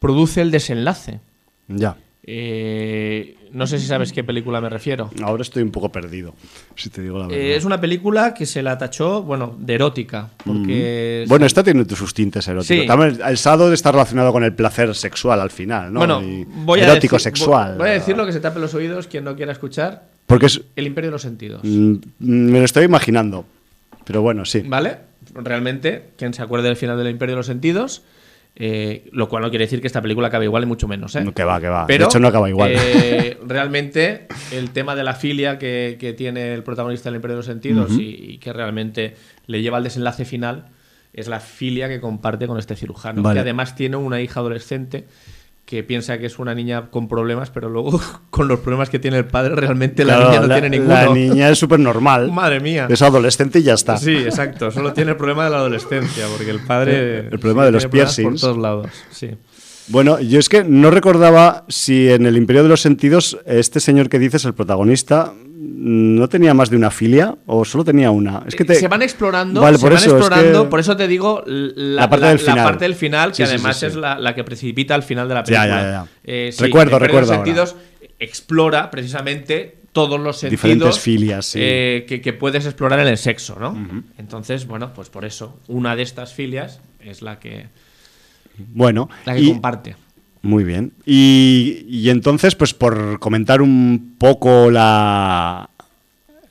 [SPEAKER 2] produce el desenlace.
[SPEAKER 1] Ya.
[SPEAKER 2] Eh, no sé si sabes qué película me refiero.
[SPEAKER 1] Ahora estoy un poco perdido, si te digo la verdad.
[SPEAKER 2] Eh, es una película que se la tachó, bueno, de erótica, porque...
[SPEAKER 1] Bueno, esta tiene sus tintes eróticos.
[SPEAKER 2] Sí.
[SPEAKER 1] También el sado está relacionado con el placer sexual al final, ¿no?
[SPEAKER 2] Bueno,
[SPEAKER 1] Y
[SPEAKER 2] voy a
[SPEAKER 1] erótico
[SPEAKER 2] decir-
[SPEAKER 1] sexual.
[SPEAKER 2] Voy, voy a decir lo que se tape los oídos quien no quiera escuchar.
[SPEAKER 1] Porque es,
[SPEAKER 2] El Imperio de los Sentidos.
[SPEAKER 1] mm, me lo estoy imaginando. Pero bueno, sí.
[SPEAKER 2] ¿Vale? Realmente, quien se acuerde del final del Imperio de los Sentidos, eh, lo cual no quiere decir que esta película acabe igual, y mucho menos. ¿eh?
[SPEAKER 1] Que va, que va.
[SPEAKER 2] Pero,
[SPEAKER 1] de hecho, no acaba igual.
[SPEAKER 2] eh, realmente, el tema de la filia que, que tiene el protagonista del Imperio de los Sentidos y, y que realmente le lleva al desenlace final es la filia que comparte con este cirujano.
[SPEAKER 1] Vale.
[SPEAKER 2] Que además tiene una hija adolescente que piensa que es una niña con problemas, pero luego con los problemas que tiene el padre, realmente la niña no tiene ninguno.
[SPEAKER 1] La niña es súper normal.
[SPEAKER 2] Madre mía.
[SPEAKER 1] Es adolescente y ya está.
[SPEAKER 2] Sí, exacto. Solo tiene el problema de la adolescencia, porque el padre.
[SPEAKER 1] El problema de los piercings.
[SPEAKER 2] Por todos lados, sí.
[SPEAKER 1] Bueno, yo es que no recordaba si en el Imperio de los Sentidos este señor que dices, el protagonista, no tenía más de una filia o solo tenía una. Es que te-
[SPEAKER 2] Eh, Se van explorando,
[SPEAKER 1] Vale,
[SPEAKER 2] se
[SPEAKER 1] por
[SPEAKER 2] van
[SPEAKER 1] eso, es
[SPEAKER 2] explorando,
[SPEAKER 1] que-
[SPEAKER 2] por eso te digo la,
[SPEAKER 1] La parte del final.
[SPEAKER 2] parte del final, que
[SPEAKER 1] Sí,
[SPEAKER 2] además
[SPEAKER 1] sí, sí.
[SPEAKER 2] es la, la que precipita al final de la
[SPEAKER 1] Ya,
[SPEAKER 2] película.
[SPEAKER 1] ya, ya.
[SPEAKER 2] Eh, sí,
[SPEAKER 1] Recuerdo,
[SPEAKER 2] el Imperio de los
[SPEAKER 1] recuerdo ahora.
[SPEAKER 2] sentidos explora precisamente todos los sentidos
[SPEAKER 1] Diferentes filias, sí.
[SPEAKER 2] eh, que, que puedes explorar en el sexo, ¿no? Entonces, bueno, pues por eso, una de estas filias es la que,
[SPEAKER 1] bueno,
[SPEAKER 2] la que
[SPEAKER 1] y-
[SPEAKER 2] comparte.
[SPEAKER 1] Muy bien. Y, y entonces, pues por comentar un poco la,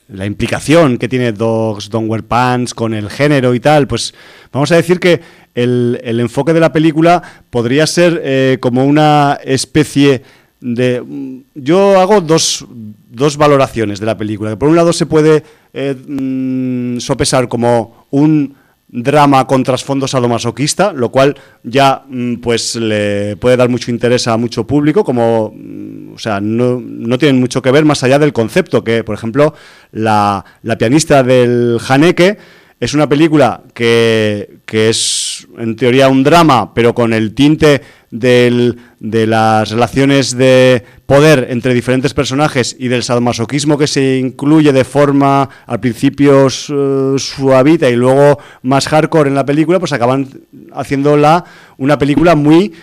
[SPEAKER 1] la implicación que tiene Dogs Don't Wear Pants con el género y tal, pues vamos a decir que el, el enfoque de la película podría ser eh, como una especie de... Yo hago dos, dos valoraciones de la película. Por un lado se puede eh, mm, sopesar como un drama con trasfondo sadomasoquista, lo cual ya mm, pues le puede dar mucho interés a mucho público, como mm, o sea, no, no tienen mucho que ver más allá del concepto, que por ejemplo la, la pianista del Haneke es una película que, que es en teoría un drama, pero con el tinte del- de las relaciones de poder entre diferentes personajes y del sadomasoquismo que se incluye de forma al principio su- suavita y luego más hardcore en la película, pues acaban haciéndola una película muy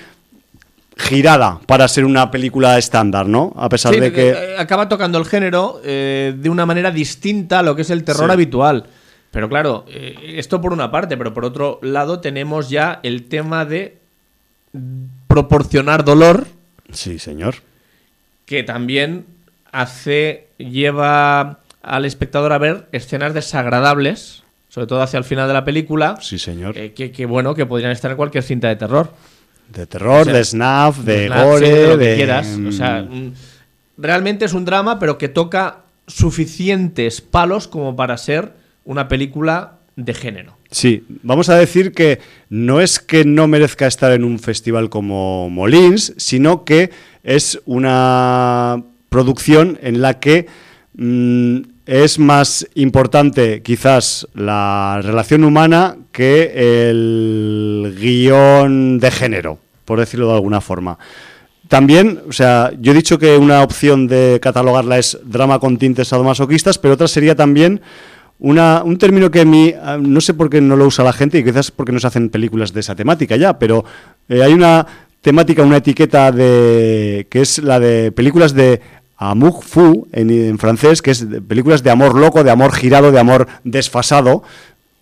[SPEAKER 1] girada para ser una película estándar, ¿no? A pesar
[SPEAKER 2] Sí,
[SPEAKER 1] de que...
[SPEAKER 2] eh, acaba tocando el género eh, de una manera distinta a lo que es el terror
[SPEAKER 1] Sí.
[SPEAKER 2] habitual. Pero claro, eh, esto por una parte, pero por otro lado tenemos ya el tema de proporcionar dolor,
[SPEAKER 1] Sí, señor.
[SPEAKER 2] que también hace, lleva al espectador a ver escenas desagradables, sobre todo hacia el final de la película,
[SPEAKER 1] Sí, señor.
[SPEAKER 2] eh, que, que, bueno, que podrían estar en cualquier cinta de terror.
[SPEAKER 1] De terror,
[SPEAKER 2] o sea,
[SPEAKER 1] de snuff, de gore,
[SPEAKER 2] sí, de lo que quieras. O sea, mm, realmente es un drama, pero que toca suficientes palos como para ser una película de género.
[SPEAKER 1] Sí, vamos a decir que no es que no merezca estar en un festival como Molins, sino que es una producción en la que mm, es más importante quizás la relación humana que el guion de género, por decirlo de alguna forma. También, o sea, yo he dicho que una opción de catalogarla es drama con tintes sadomasoquistas, pero otra sería también una, un término que a mí, ah, no sé por qué no lo usa la gente, y quizás porque no se hacen películas de esa temática ya, pero eh, hay una temática, una etiqueta de que es la de películas de amour fou en, francés, que es películas de amor loco, de amor girado, de amor desfasado.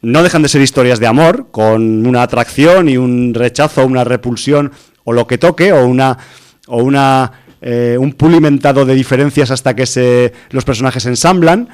[SPEAKER 1] No dejan de ser historias de amor, con una atracción y un rechazo, una repulsión, o lo que toque, o una o una, eh, un pulimentado de diferencias hasta que se, los personajes se ensamblan.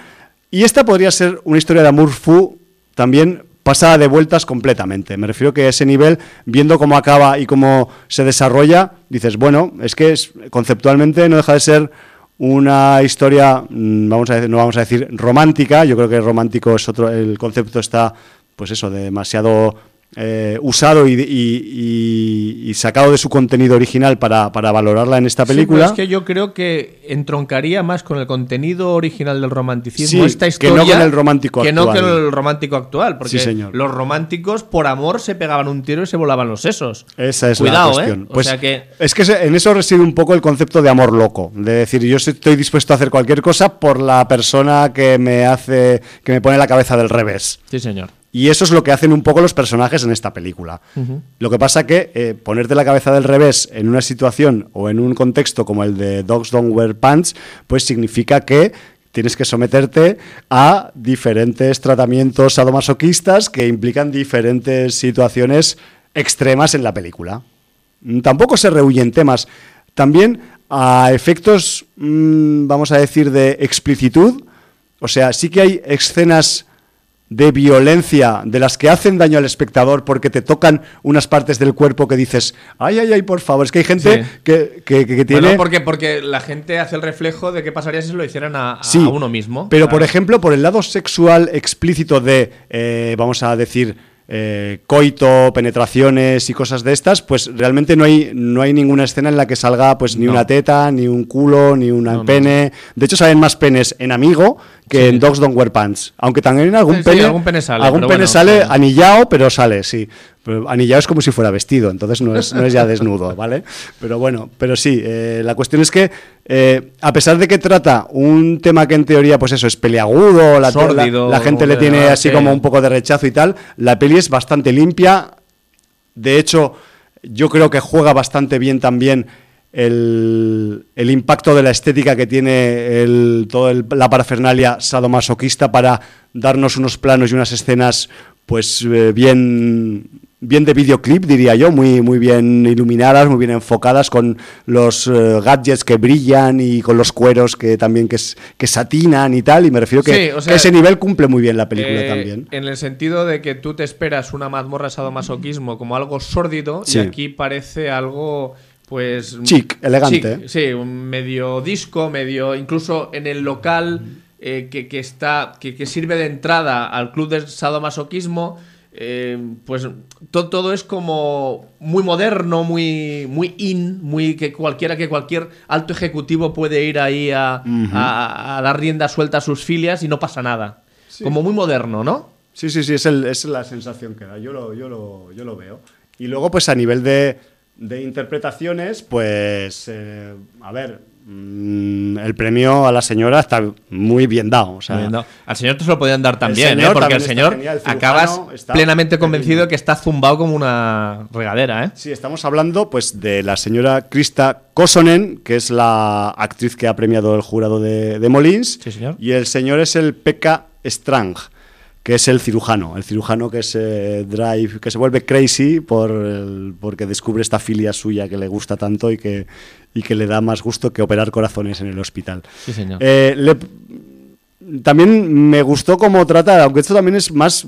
[SPEAKER 1] Y esta podría ser una historia de amour fou también pasa de vueltas completamente. Me refiero que a ese nivel, viendo cómo acaba y cómo se desarrolla, dices, bueno, es que es, conceptualmente no deja de ser una historia, mm, vamos a decir, no vamos a decir romántica, yo creo que romántico es otro, el concepto está, pues eso, demasiado eh, usado y, y, y, sacado de su contenido original para, para valorarla en esta película.
[SPEAKER 2] Sí, es que yo creo que entroncaría más con el contenido original del romanticismo
[SPEAKER 1] sí,
[SPEAKER 2] esta historia
[SPEAKER 1] que no con el romántico
[SPEAKER 2] que
[SPEAKER 1] actual.
[SPEAKER 2] no con el romántico actual, porque
[SPEAKER 1] Sí, señor.
[SPEAKER 2] los románticos por amor se pegaban un tiro y se volaban los sesos.
[SPEAKER 1] Esa es
[SPEAKER 2] Cuidado,
[SPEAKER 1] la cuestión.
[SPEAKER 2] ¿eh? O
[SPEAKER 1] Pues
[SPEAKER 2] sea que
[SPEAKER 1] Es que en eso reside un poco el concepto de amor loco, de decir, yo estoy dispuesto a hacer cualquier cosa por la persona que me hace, que me pone la cabeza del revés.
[SPEAKER 2] sí, señor.
[SPEAKER 1] Y eso es lo que hacen un poco los personajes en esta película. Lo que pasa que eh, ponerte la cabeza del revés en una situación o en un contexto como el de Dogs Don't Wear Pants, pues significa que tienes que someterte a diferentes tratamientos sadomasoquistas que implican diferentes situaciones extremas en la película. Mm, Tampoco se rehuyen temas. También a efectos, mm, vamos a decir, de explicitud. O sea, sí que hay escenas de violencia de las que hacen daño al espectador porque te tocan unas partes del cuerpo que dices, ay, ay, ay, por favor. Es que hay gente
[SPEAKER 2] Sí.
[SPEAKER 1] que, que- tiene...
[SPEAKER 2] Bueno, porque, porque la gente hace el reflejo de qué pasaría si se lo hicieran a, a uno mismo.
[SPEAKER 1] Pero,
[SPEAKER 2] Claro.
[SPEAKER 1] por ejemplo, por el lado sexual explícito de, eh, vamos a decir, eh, coito, penetraciones y cosas de estas, pues realmente no hay, no hay ninguna escena en la que salga pues ni
[SPEAKER 2] No.
[SPEAKER 1] una teta, ni un culo, ni un
[SPEAKER 2] No,
[SPEAKER 1] pene. De hecho, salen más penes en Amigo que
[SPEAKER 2] Sí.
[SPEAKER 1] en Dogs Don't Wear Pants. Aunque también algún
[SPEAKER 2] Sí,
[SPEAKER 1] pene,
[SPEAKER 2] algún pene sale,
[SPEAKER 1] algún pene
[SPEAKER 2] bueno,
[SPEAKER 1] sale anillado, pero sale, sí. Pero anillado es como si fuera vestido, entonces no es, no es ya desnudo, ¿vale? Pero bueno, pero sí, eh, la cuestión es que eh, a pesar de que trata un tema que en teoría, pues eso, es peliagudo, la,
[SPEAKER 2] Sórdido,
[SPEAKER 1] la gente le tiene
[SPEAKER 2] verdad
[SPEAKER 1] así como un poco de rechazo y tal, la peli es bastante limpia. De hecho, yo creo que juega bastante bien también el, el impacto de la estética que tiene el, toda la parafernalia sadomasoquista para darnos unos planos y unas escenas pues eh, bien bien de videoclip diría yo muy muy bien iluminadas muy bien enfocadas con los eh, gadgets que brillan y con los cueros que también que, que satinan y tal y me refiero que,
[SPEAKER 2] Sí, o sea,
[SPEAKER 1] que ese nivel cumple muy bien la película
[SPEAKER 2] Eh,
[SPEAKER 1] también
[SPEAKER 2] En el sentido de que tú te esperas una mazmorra sadomasoquismo como algo sórdido
[SPEAKER 1] Sí.
[SPEAKER 2] y aquí parece algo pues
[SPEAKER 1] Chic, elegante.
[SPEAKER 2] chic, sí, un medio disco, medio incluso en el local eh, que, que está que, que sirve de entrada al club de sadomasoquismo eh, pues to- todo es como muy moderno, muy, muy in, muy que cualquiera que cualquier alto ejecutivo puede ir ahí a, a- a dar rienda suelta a sus filias y no pasa nada. Como muy moderno, ¿no?
[SPEAKER 1] Sí, sí, sí, es, el- es la sensación que da. Yo lo, yo, lo, yo lo veo. Y luego, pues a nivel de, de interpretaciones, pues, eh, a ver, el premio a la señora está muy bien dado. O sea,
[SPEAKER 2] Al señor te se lo podían dar también, ¿eh? porque
[SPEAKER 1] está
[SPEAKER 2] señor
[SPEAKER 1] genial, el
[SPEAKER 2] acabas plenamente convencido de que está zumbado como una regadera, ¿eh?
[SPEAKER 1] Sí, estamos hablando pues de la señora Krista Kosonen, que es la actriz que ha premiado el jurado de, de Molins.
[SPEAKER 2] Sí, señor.
[SPEAKER 1] Y el señor es el Pekka Strang, que es el cirujano. El cirujano que se drive, que se vuelve crazy por el- porque descubre esta filia suya que le gusta tanto y que, y que le da más gusto que operar corazones en el hospital.
[SPEAKER 2] Sí, señor.
[SPEAKER 1] Eh, le- también me gustó cómo trata, aunque esto también es más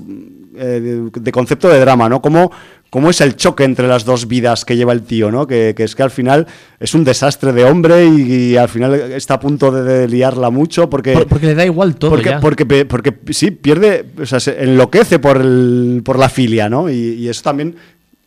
[SPEAKER 1] eh, de, concepto de drama, ¿no? Cómo, cómo es el choque entre las dos vidas que lleva el tío, ¿no? Que, que es que al final es un desastre de hombre y, y al final está a punto de, de liarla mucho porque...
[SPEAKER 2] Por- porque le da igual todo
[SPEAKER 1] porque,
[SPEAKER 2] ya.
[SPEAKER 1] porque, sí, pierde, o sea, se enloquece por, el, por la filia, ¿no? Y, y eso también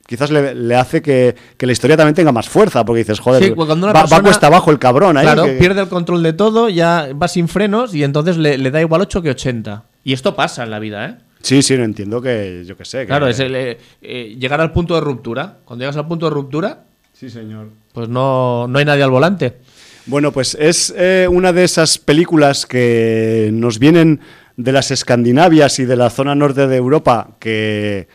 [SPEAKER 1] quizás le, le hace que, que la historia también tenga más fuerza, porque dices, joder,
[SPEAKER 2] Sí, cuando una
[SPEAKER 1] va, va
[SPEAKER 2] persona-
[SPEAKER 1] cuesta abajo el cabrón ahí.
[SPEAKER 2] Claro,
[SPEAKER 1] que-
[SPEAKER 2] pierde el control de todo, ya va sin frenos y entonces le, le da igual 8 que 80. Y esto pasa en la vida, ¿eh?
[SPEAKER 1] Sí, sí, no entiendo que, yo qué sé. que-
[SPEAKER 2] Claro, es el, eh, eh, llegar al punto de ruptura. Cuando llegas al punto de ruptura,
[SPEAKER 1] Sí, señor.
[SPEAKER 2] pues no, no hay nadie al volante.
[SPEAKER 1] Bueno, pues es eh, una de esas películas que nos vienen de las Escandinavias y de la zona norte de Europa que,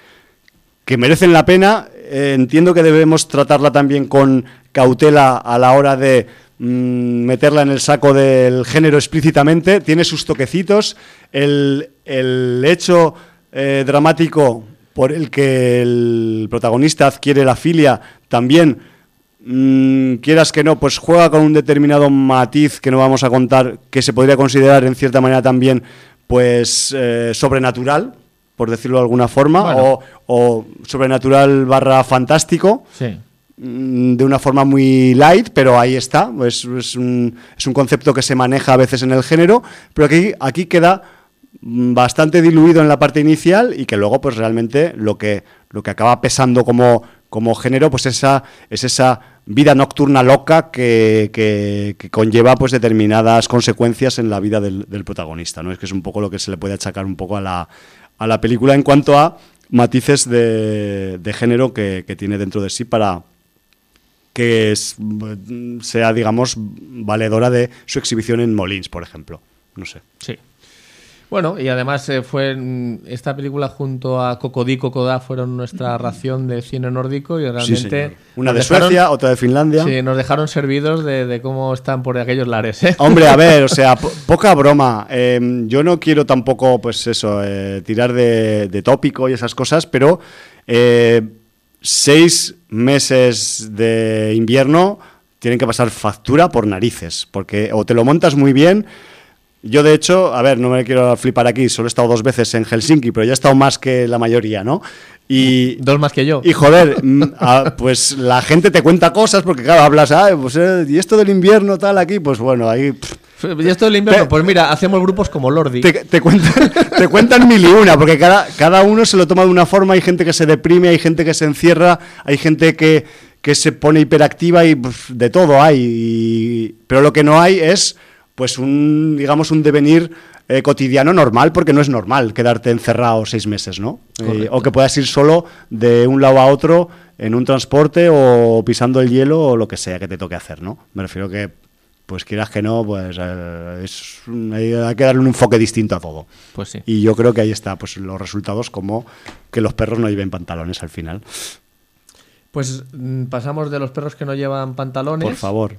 [SPEAKER 1] que merecen la pena. Eh, entiendo que debemos tratarla también con cautela a la hora de mm, meterla en el saco del género explícitamente. Tiene sus toquecitos. El, el hecho eh, dramático por el que el protagonista adquiere la filia también mm, quieras que no, pues juega con un determinado matiz que no vamos a contar, que se podría considerar en cierta manera también, pues eh, sobrenatural, por decirlo de alguna forma,
[SPEAKER 2] Bueno.
[SPEAKER 1] o, o sobrenatural barra fantástico,
[SPEAKER 2] Sí.
[SPEAKER 1] mm, de una forma muy light, pero ahí está. Es, es un, es un concepto que se maneja a veces en el género, pero aquí, aquí queda bastante diluido en la parte inicial y que luego pues realmente lo que, lo que acaba pesando como, como género pues esa, es esa vida nocturna loca que, que- conlleva pues determinadas consecuencias en la vida del, del protagonista. ¿no? Es que es un poco lo que se le puede achacar un poco a la, a la película en cuanto a matices de, de género que, que tiene dentro de sí para, que es- mm, sea, digamos, valedora de su exhibición en Molins, por ejemplo. No sé.
[SPEAKER 2] Sí. Bueno, y además eh, fue esta película junto a Cocodí Cocodá fueron nuestra ración de cine nórdico y
[SPEAKER 1] Sí,
[SPEAKER 2] realmente
[SPEAKER 1] señor. Una de
[SPEAKER 2] dejaron-
[SPEAKER 1] Suecia, otra de Finlandia.
[SPEAKER 2] Sí, nos dejaron servidos de, de cómo están por aquellos lares. ¿eh?
[SPEAKER 1] Hombre, a ver, o sea, po- poca broma. Eh, yo no quiero tampoco, pues eso, eh, tirar de, de tópico y esas cosas, pero eh, seis meses de invierno tienen que pasar factura por narices, porque o te lo montas muy bien. Yo, de hecho, a ver, no me quiero flipar aquí, solo he estado dos veces en Helsinki, pero ya he estado más que la mayoría, ¿no? Y,
[SPEAKER 2] Dos más que yo.
[SPEAKER 1] y joder, mm, ah, pues la gente te cuenta cosas porque, claro, hablas, ah, pues, eh, y esto del invierno, tal, aquí, pues bueno, ahí. pff,
[SPEAKER 2] ¿Y esto del invierno?
[SPEAKER 1] Te-
[SPEAKER 2] Pues mira, hacemos grupos como Lordi.
[SPEAKER 1] te, te cuentan, te cuentan mil y una, porque cada, cada uno se lo toma de una forma, hay gente que se deprime, hay gente que se encierra, hay gente que, que se pone hiperactiva y de todo hay. y- pero lo que no hay es, pues, un, digamos, un devenir eh, cotidiano normal, porque no es normal quedarte encerrado seis meses, ¿no? Eh, o que puedas ir solo de un lado a otro en un transporte o pisando el hielo o lo que sea que te toque hacer, ¿no? Me refiero que, pues quieras que no, pues eh, es hay que darle un enfoque distinto a todo.
[SPEAKER 2] Pues sí.
[SPEAKER 1] Y yo creo que ahí está, pues los resultados como que los perros no lleven pantalones al final.
[SPEAKER 2] Pues mm, pasamos de los perros que no llevan pantalones
[SPEAKER 1] Por favor.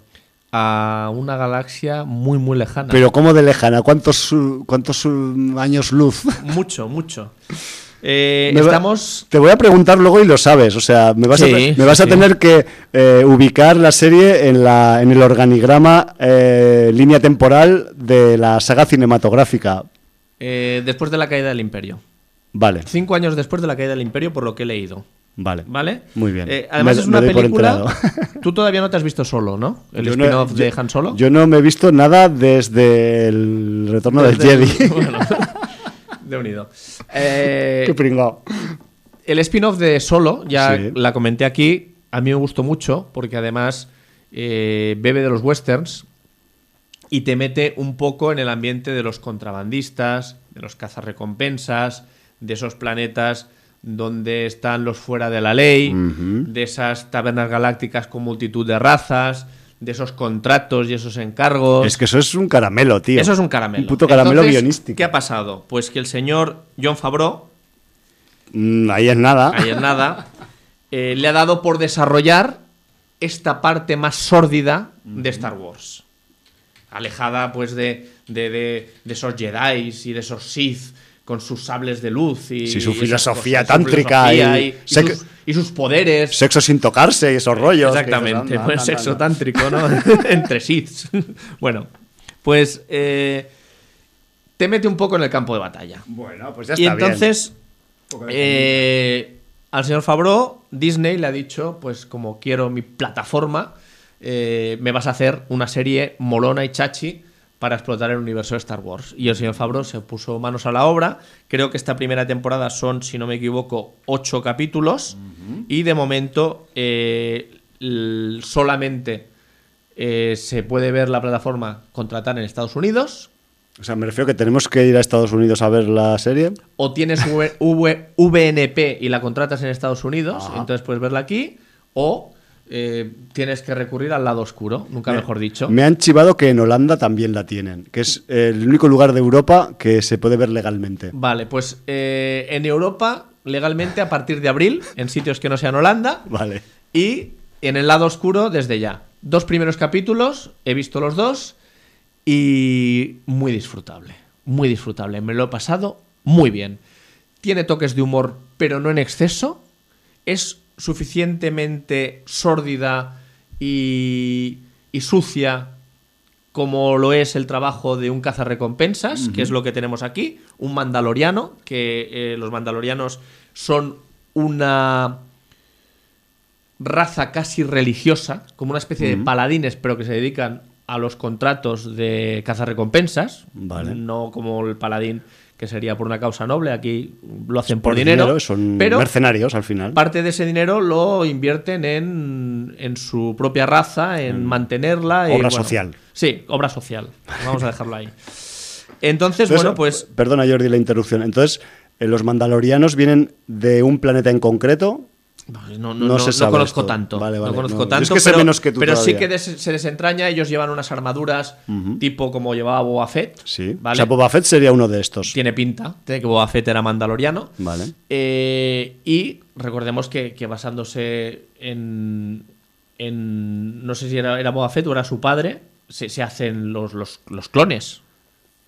[SPEAKER 2] A una galaxia muy, muy lejana.
[SPEAKER 1] Pero ¿cómo de lejana? ¿Cuántos, cuántos años luz?
[SPEAKER 2] Mucho, mucho. Eh,
[SPEAKER 1] va-
[SPEAKER 2] estamos...
[SPEAKER 1] Te voy a preguntar luego y lo sabes. O sea, me vas, a,
[SPEAKER 2] Sí,
[SPEAKER 1] me
[SPEAKER 2] sí,
[SPEAKER 1] vas a tener que eh, ubicar la serie en, la, en el organigrama eh, línea temporal de la saga cinematográfica.
[SPEAKER 2] después de la caída del imperio.
[SPEAKER 1] Vale,
[SPEAKER 2] Cinco años después de la caída del imperio, por lo que he leído.
[SPEAKER 1] Vale.
[SPEAKER 2] ¿Vale?
[SPEAKER 1] Muy bien.
[SPEAKER 2] Eh, además
[SPEAKER 1] Me-
[SPEAKER 2] es una película... Tú todavía no te has visto solo, ¿no? El
[SPEAKER 1] Yo no
[SPEAKER 2] spin-off de Han Solo.
[SPEAKER 1] Yo no me he visto nada desde el retorno
[SPEAKER 2] Desde
[SPEAKER 1] del
[SPEAKER 2] el-
[SPEAKER 1] Jedi.
[SPEAKER 2] bueno, de unido. Eh,
[SPEAKER 1] Qué pringao.
[SPEAKER 2] el spin-off de Solo, ya
[SPEAKER 1] Sí.
[SPEAKER 2] la comenté aquí, a mí me gustó mucho porque además eh, bebe de los westerns y te mete un poco en el ambiente de los contrabandistas, de los cazarrecompensas, de esos planetas donde están los fuera de la ley, de esas tabernas galácticas con multitud de razas, de esos contratos y esos encargos.
[SPEAKER 1] Es que eso es un caramelo, tío.
[SPEAKER 2] Eso es un caramelo.
[SPEAKER 1] Un puto caramelo
[SPEAKER 2] Entonces,
[SPEAKER 1] guionístico.
[SPEAKER 2] ¿Qué ha pasado? Pues que el señor John Favreau,
[SPEAKER 1] Mm, ahí es nada.
[SPEAKER 2] ahí en nada, eh, le ha dado por desarrollar esta parte más sórdida de Star Wars. Alejada, pues, de, de, de- de esos Jedi y de esos Sith con sus sables de luz y,
[SPEAKER 1] Sí, su
[SPEAKER 2] y
[SPEAKER 1] filosofía
[SPEAKER 2] cosas, su
[SPEAKER 1] tántrica
[SPEAKER 2] filosofía
[SPEAKER 1] y-
[SPEAKER 2] y, y sus, y sus poderes.
[SPEAKER 1] Sexo sin tocarse y esos rollos.
[SPEAKER 2] Exactamente,
[SPEAKER 1] anda,
[SPEAKER 2] pues sexo tántrico, ¿no? Entre Siths. bueno, pues eh, te mete un poco en el campo de batalla.
[SPEAKER 1] Bueno, pues ya
[SPEAKER 2] Y
[SPEAKER 1] está bien.
[SPEAKER 2] entonces, eh, al señor Favreau, Disney le ha dicho, pues como quiero mi plataforma, eh, me vas a hacer una serie molona y chachi para explotar el universo de Star Wars. Y el señor Favreau se puso manos a la obra. Creo que esta primera temporada son, si no me equivoco, ocho capítulos. Y de momento eh, solamente eh, se puede ver la plataforma contratar en Estados Unidos.
[SPEAKER 1] O sea, me refiero que tenemos que ir a Estados Unidos a ver la serie.
[SPEAKER 2] o tienes V- V- VNP y la contratas en Estados Unidos,
[SPEAKER 1] Ajá.
[SPEAKER 2] entonces puedes verla aquí, o eh, tienes que recurrir al lado oscuro, nunca mejor dicho.
[SPEAKER 1] Me han chivado que en Holanda también la tienen, que es el único lugar de Europa que se puede ver legalmente.
[SPEAKER 2] Vale, pues eh, en Europa, legalmente a partir de abril, en sitios que no sean Holanda,
[SPEAKER 1] Vale.
[SPEAKER 2] y en el lado oscuro desde ya. Dos primeros capítulos, he visto los dos, y muy disfrutable, muy disfrutable. Me lo he pasado muy bien. Tiene toques de humor, pero no en exceso. Es suficientemente sórdida y, y sucia como lo es el trabajo de un cazarrecompensas, que es lo que tenemos aquí, un mandaloriano, que eh, los mandalorianos son una raza casi religiosa, como una especie de paladines, pero que se dedican a los contratos de cazarrecompensas,
[SPEAKER 1] Vale.
[SPEAKER 2] no como el paladín que sería por una causa noble, aquí lo hacen por,
[SPEAKER 1] Por
[SPEAKER 2] dinero,
[SPEAKER 1] son
[SPEAKER 2] pero
[SPEAKER 1] mercenarios al final.
[SPEAKER 2] parte de ese dinero lo invierten en, en su propia raza, en mantenerla. y,
[SPEAKER 1] Obra
[SPEAKER 2] bueno,
[SPEAKER 1] social.
[SPEAKER 2] Sí, obra social. Vamos a dejarlo ahí. Entonces,
[SPEAKER 1] Entonces,
[SPEAKER 2] bueno, pues
[SPEAKER 1] Perdona, Jordi, la interrupción. Entonces, eh, los mandalorianos vienen de un planeta en concreto.
[SPEAKER 2] No, no,
[SPEAKER 1] no
[SPEAKER 2] no- conozco
[SPEAKER 1] esto.
[SPEAKER 2] tanto.
[SPEAKER 1] Vale,
[SPEAKER 2] no
[SPEAKER 1] vale,
[SPEAKER 2] conozco
[SPEAKER 1] no,
[SPEAKER 2] tanto,
[SPEAKER 1] es que sé
[SPEAKER 2] pero,
[SPEAKER 1] menos que tú
[SPEAKER 2] pero sí que des- se desentraña. Ellos llevan unas armaduras tipo como llevaba Boba Fett.
[SPEAKER 1] Sí.
[SPEAKER 2] ¿vale?
[SPEAKER 1] O sea, Boba Fett sería uno de estos.
[SPEAKER 2] Tiene pinta de que Boba Fett era mandaloriano.
[SPEAKER 1] Vale.
[SPEAKER 2] Eh, y recordemos que, que basándose en, en- No sé si era, era Boba Fett o era su padre, se, se hacen los, los, los clones.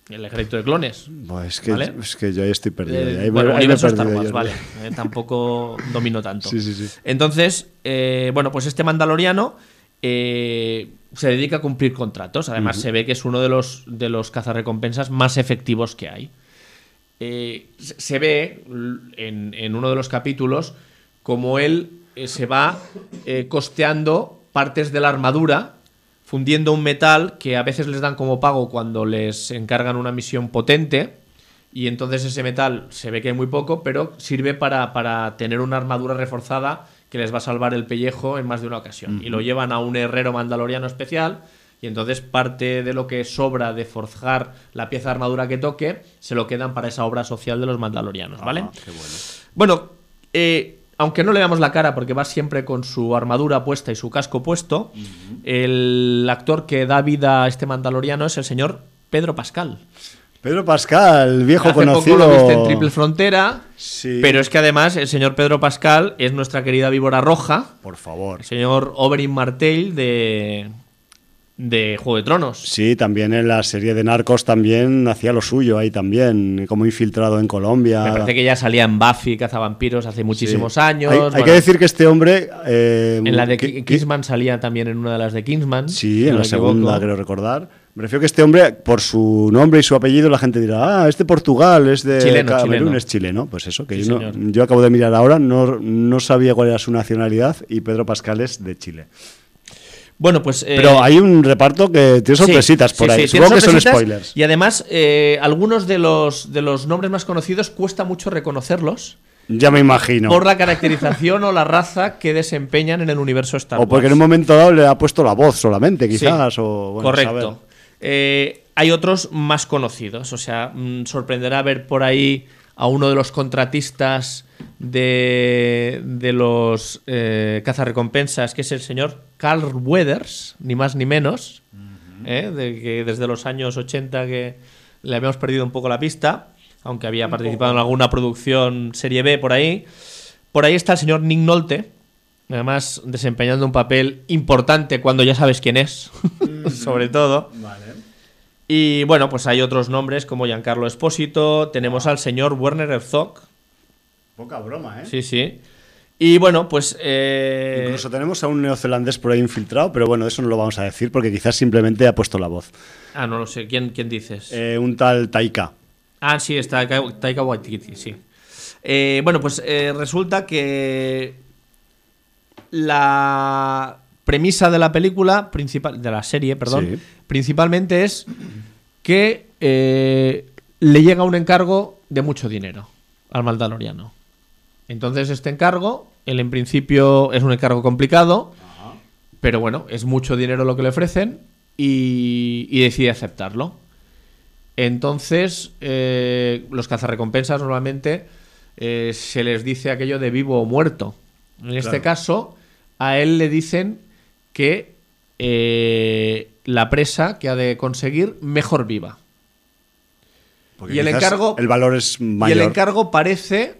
[SPEAKER 2] El ejército de clones.
[SPEAKER 1] Es, que,
[SPEAKER 2] ¿Vale?
[SPEAKER 1] es que yo ahí estoy perdido.
[SPEAKER 2] Eh,
[SPEAKER 1] ya. Ahí me-
[SPEAKER 2] bueno,
[SPEAKER 1] ahí me
[SPEAKER 2] Star Wars, vale. Eh, tampoco domino tanto.
[SPEAKER 1] Sí, sí, sí.
[SPEAKER 2] Entonces, eh, bueno, pues este mandaloriano eh, se dedica a cumplir contratos. Además, se ve que es uno de los, de los cazarrecompensas más efectivos que hay. Eh, se ve en, en uno de los capítulos como él eh, se va eh, costeando partes de la armadura, fundiendo un metal que a veces les dan como pago cuando les encargan una misión potente. Y entonces ese metal se ve que hay muy poco, pero sirve para, para tener una armadura reforzada que les va a salvar el pellejo en más de una ocasión. Y lo llevan a un herrero mandaloriano especial. Y entonces parte de lo que sobra de forjar la pieza de armadura que toque, se lo quedan para esa obra social de los mandalorianos, ¿vale?
[SPEAKER 1] Ah, qué bueno.
[SPEAKER 2] Bueno, eh, aunque no le veamos la cara porque va siempre con su armadura puesta y su casco puesto, el actor que da vida a este mandaloriano es el señor Pedro Pascal.
[SPEAKER 1] Pedro Pascal, viejo
[SPEAKER 2] Hace
[SPEAKER 1] conocido.
[SPEAKER 2] poco lo viste en Triple Frontera,
[SPEAKER 1] Sí.
[SPEAKER 2] pero es que además el señor Pedro Pascal es nuestra querida víbora roja,
[SPEAKER 1] Por favor.
[SPEAKER 2] el señor Oberyn Martell de, de Juego de Tronos.
[SPEAKER 1] Sí, también en la serie de Narcos también hacía lo suyo ahí también, como infiltrado en Colombia.
[SPEAKER 2] Me parece que ya salía en Buffy, Cazavampiros, hace muchísimos
[SPEAKER 1] Sí.
[SPEAKER 2] años.
[SPEAKER 1] Hay, hay
[SPEAKER 2] bueno.
[SPEAKER 1] que decir que este hombre... eh,
[SPEAKER 2] En la de
[SPEAKER 1] que-
[SPEAKER 2] Ki-
[SPEAKER 1] que-
[SPEAKER 2] Kingsman salía también en una de las de Kingsman.
[SPEAKER 1] Sí,
[SPEAKER 2] si
[SPEAKER 1] en la segunda, creo recordar. Me refiero que este hombre, por su nombre y su apellido, la gente dirá, ah, es de Portugal, es de
[SPEAKER 2] Chileno,
[SPEAKER 1] Camerún,
[SPEAKER 2] chileno.
[SPEAKER 1] es chileno. Pues eso, que
[SPEAKER 2] Sí,
[SPEAKER 1] yo, no-
[SPEAKER 2] señor.
[SPEAKER 1] yo acabo de mirar ahora, no, no sabía cuál era su nacionalidad y Pedro Pascal es de Chile.
[SPEAKER 2] Bueno, pues. eh,
[SPEAKER 1] Pero hay un reparto que tiene
[SPEAKER 2] sí,
[SPEAKER 1] sorpresitas por
[SPEAKER 2] sí,
[SPEAKER 1] ahí.
[SPEAKER 2] sí,
[SPEAKER 1] Supongo que son spoilers.
[SPEAKER 2] Y además, eh, algunos de los, de los nombres más conocidos cuesta mucho reconocerlos
[SPEAKER 1] Ya me imagino.
[SPEAKER 2] por la caracterización o la raza que desempeñan en el universo Star
[SPEAKER 1] o porque en un momento dado le ha puesto la voz solamente, quizás.
[SPEAKER 2] Sí,
[SPEAKER 1] o, bueno,
[SPEAKER 2] Correcto. Eh, hay otros más conocidos. O sea, mm, sorprenderá ver por ahí a uno de los contratistas de, de los eh, cazarrecompensas, que es el señor Carl Weathers, ni más ni menos, ¿eh? de que desde los años 80 que le habíamos perdido un poco la pista, aunque había participado en alguna producción serie B por ahí. Por ahí está el señor Nick Nolte, además desempeñando un papel importante cuando ya sabes quién es, sobre todo. Y bueno, pues hay otros nombres como Giancarlo Espósito, tenemos al señor Werner Herzog,
[SPEAKER 1] Poca broma, ¿eh?
[SPEAKER 2] sí, sí. Y bueno, pues... eh,
[SPEAKER 1] Incluso tenemos a un neozelandés por ahí infiltrado, pero bueno, eso no lo vamos a decir porque quizás simplemente ha puesto la voz.
[SPEAKER 2] Ah, no lo sé, ¿quién, quién dices?
[SPEAKER 1] Eh, un tal Taika.
[SPEAKER 2] Ah, sí, está Taika Taika Waititi, sí. Eh, bueno, pues eh, resulta que la premisa de la película, principal, de la serie, perdón,
[SPEAKER 1] Sí.
[SPEAKER 2] principalmente es que eh, le llega un encargo de mucho dinero al Mandaloriano. Entonces este encargo, él en principio es un encargo complicado, pero bueno, es mucho dinero lo que le ofrecen y, y decide aceptarlo. Entonces, eh, los cazarrecompensas normalmente eh, se les dice aquello de vivo o muerto. En este caso, a él le dicen que eh, la presa que ha de conseguir mejor viva.
[SPEAKER 1] Porque
[SPEAKER 2] Y el encargo-
[SPEAKER 1] El valor es mayor.
[SPEAKER 2] Y el encargo parece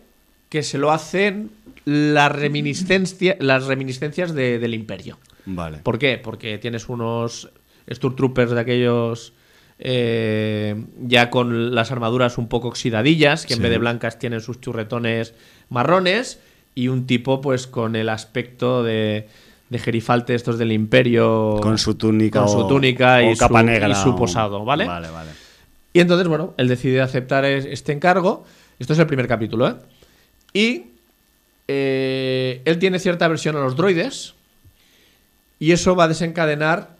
[SPEAKER 2] que se lo hacen las, reminiscencia- las reminiscencias de- del imperio.
[SPEAKER 1] Vale.
[SPEAKER 2] ¿Por qué? Porque tienes unos Stormtroopers de aquellos eh, ya con las armaduras un poco oxidadillas, que en vez de blancas tienen sus churretones marrones, y un tipo pues con el aspecto de, de gerifalte estos del imperio.
[SPEAKER 1] Con su túnica
[SPEAKER 2] Con su
[SPEAKER 1] o-
[SPEAKER 2] túnica
[SPEAKER 1] o
[SPEAKER 2] y,
[SPEAKER 1] capa
[SPEAKER 2] su,
[SPEAKER 1] negra
[SPEAKER 2] y su
[SPEAKER 1] o-
[SPEAKER 2] posado, ¿vale?
[SPEAKER 1] Vale, vale.
[SPEAKER 2] Y entonces, bueno, él decide aceptar es- este encargo. Esto es el primer capítulo, ¿eh? Y eh, él tiene cierta aversión a los droides. Y eso va a desencadenar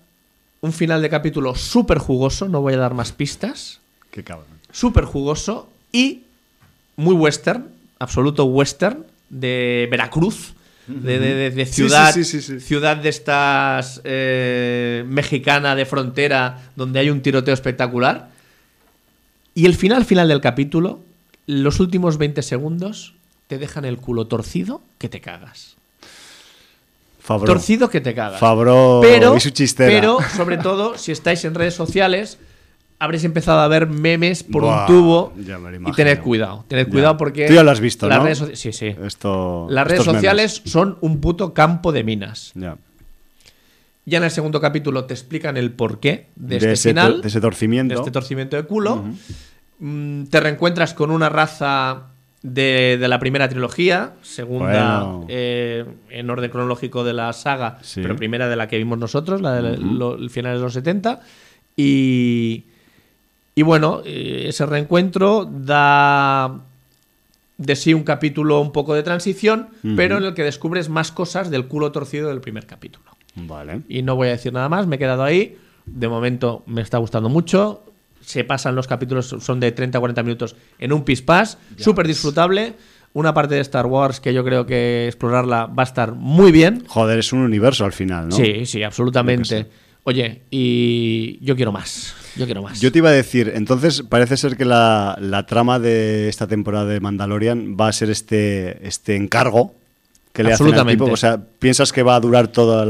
[SPEAKER 2] un final de capítulo súper jugoso. No voy a dar más pistas.
[SPEAKER 1] Qué cabrón.
[SPEAKER 2] Súper jugoso y muy western, absoluto western, de Veracruz. De, de- de- de
[SPEAKER 1] Sí,
[SPEAKER 2] ciudad,
[SPEAKER 1] sí, sí, sí, sí.
[SPEAKER 2] ciudad de estas eh, mexicana de frontera donde hay un tiroteo espectacular. Y el final final del capítulo, los últimos 20 segundos, te dejan el culo torcido que te cagas. Torcido que te cagas.
[SPEAKER 1] Favreau
[SPEAKER 2] pero,
[SPEAKER 1] y su chistera.
[SPEAKER 2] pero, sobre todo, si estáis en redes sociales, habréis empezado a ver memes por
[SPEAKER 1] Buah,
[SPEAKER 2] un tubo. Y tened cuidado. Tened
[SPEAKER 1] Ya.
[SPEAKER 2] cuidado porque.
[SPEAKER 1] Tú ya lo has visto,
[SPEAKER 2] las
[SPEAKER 1] ¿no?
[SPEAKER 2] redes sí, sí.
[SPEAKER 1] Esto,
[SPEAKER 2] Las redes
[SPEAKER 1] memes.
[SPEAKER 2] sociales son un puto campo de minas.
[SPEAKER 1] Ya.
[SPEAKER 2] Ya en el segundo capítulo te explican el porqué de,
[SPEAKER 1] De
[SPEAKER 2] este
[SPEAKER 1] ese
[SPEAKER 2] final.
[SPEAKER 1] de ese torcimiento.
[SPEAKER 2] de este torcimiento de culo. Mm, te reencuentras con una raza de, de la primera trilogía, segunda
[SPEAKER 1] Bueno.
[SPEAKER 2] eh, en orden cronológico de la saga,
[SPEAKER 1] Sí.
[SPEAKER 2] pero primera de la que vimos nosotros, la del el final de los 70. Y, y bueno, eh, ese reencuentro da de sí un capítulo un poco de transición, pero en el que descubres más cosas del culo torcido del primer capítulo.
[SPEAKER 1] Vale.
[SPEAKER 2] Y no voy a decir nada más, me he quedado ahí. De momento me está gustando mucho. Se pasan los capítulos, son de 30 a 40 minutos en un pispás, súper disfrutable. Una parte de Star Wars que yo creo que explorarla va a estar muy bien.
[SPEAKER 1] Joder, es un universo al final, ¿no?
[SPEAKER 2] Sí, sí, absolutamente. Oye, y yo quiero más. Yo quiero más.
[SPEAKER 1] Yo te iba a decir, entonces parece ser que la, la trama de esta temporada de Mandalorian va a ser este, este encargo que le hacen al tipo. O sea, ¿piensas que va a durar todos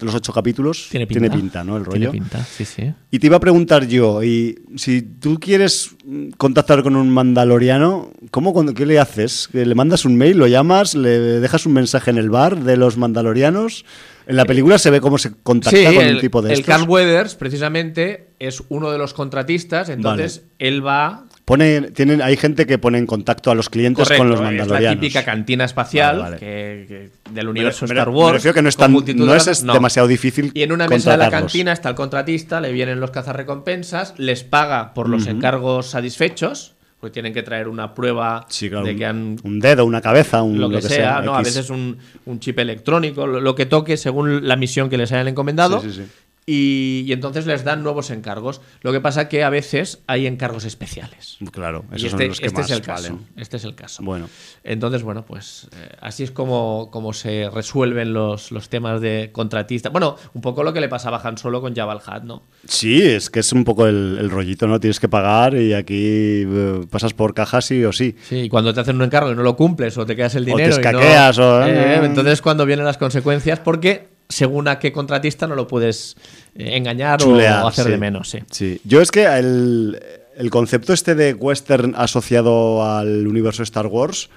[SPEAKER 1] los ocho capítulos?
[SPEAKER 2] Tiene pinta.
[SPEAKER 1] ¿no? El rollo.
[SPEAKER 2] Tiene pinta, sí, sí.
[SPEAKER 1] Y te iba a preguntar yo, y si tú quieres contactar con un mandaloriano, ¿cómo, cuando- ¿qué le haces? ¿Que ¿Le mandas un mail, lo llamas, le dejas un mensaje en el bar de los mandalorianos? En la película se ve cómo se contacta
[SPEAKER 2] Sí,
[SPEAKER 1] con
[SPEAKER 2] el,
[SPEAKER 1] un tipo de
[SPEAKER 2] el
[SPEAKER 1] estos.
[SPEAKER 2] Carl Weathers, precisamente, es uno de los contratistas, entonces él va
[SPEAKER 1] Pone, tienen, hay gente que pone en contacto a los clientes
[SPEAKER 2] Correcto,
[SPEAKER 1] con los
[SPEAKER 2] es
[SPEAKER 1] mandalorianos.
[SPEAKER 2] la típica cantina espacial
[SPEAKER 1] Vale, vale.
[SPEAKER 2] que- que del universo
[SPEAKER 1] Me-
[SPEAKER 2] Star
[SPEAKER 1] me
[SPEAKER 2] Wars.
[SPEAKER 1] refiero que no es tan- no es demasiado difícil
[SPEAKER 2] Y en una mesa de la cantina está el contratista, le vienen los cazarrecompensas, les paga por los encargos satisfechos, porque tienen que traer una prueba
[SPEAKER 1] Sí, claro,
[SPEAKER 2] de que han
[SPEAKER 1] un dedo, una cabeza, un
[SPEAKER 2] lo que, sea, ¿no? A veces un, un chip electrónico, lo, lo que toque según la misión que les hayan encomendado.
[SPEAKER 1] Sí, sí, sí.
[SPEAKER 2] Y, y entonces les dan nuevos encargos. Lo que pasa que a veces hay encargos especiales.
[SPEAKER 1] Claro,
[SPEAKER 2] Y
[SPEAKER 1] esos
[SPEAKER 2] este,
[SPEAKER 1] son los que
[SPEAKER 2] este
[SPEAKER 1] más
[SPEAKER 2] es el caso. Este es el caso.
[SPEAKER 1] Bueno.
[SPEAKER 2] Entonces, bueno, pues eh, así es como, como se resuelven los, los temas de contratista. Bueno, un poco lo que le pasaba a Han Solo con Jabal Hat, ¿no?
[SPEAKER 1] Sí, es que es un poco el, el rollito, ¿no? Tienes que pagar y aquí eh, pasas por caja sí o sí.
[SPEAKER 2] Sí, y cuando te hacen un encargo y no lo cumples o te quedas el
[SPEAKER 1] O te
[SPEAKER 2] dinero. y no-
[SPEAKER 1] escaqueas, o-
[SPEAKER 2] Eh, entonces, cuando vienen las consecuencias, porque según a qué contratista no lo puedes eh, engañar
[SPEAKER 1] Chulear,
[SPEAKER 2] o hacer
[SPEAKER 1] sí.
[SPEAKER 2] de menos, sí.
[SPEAKER 1] Sí. Yo es que el, el concepto este de western asociado al universo Star Wars,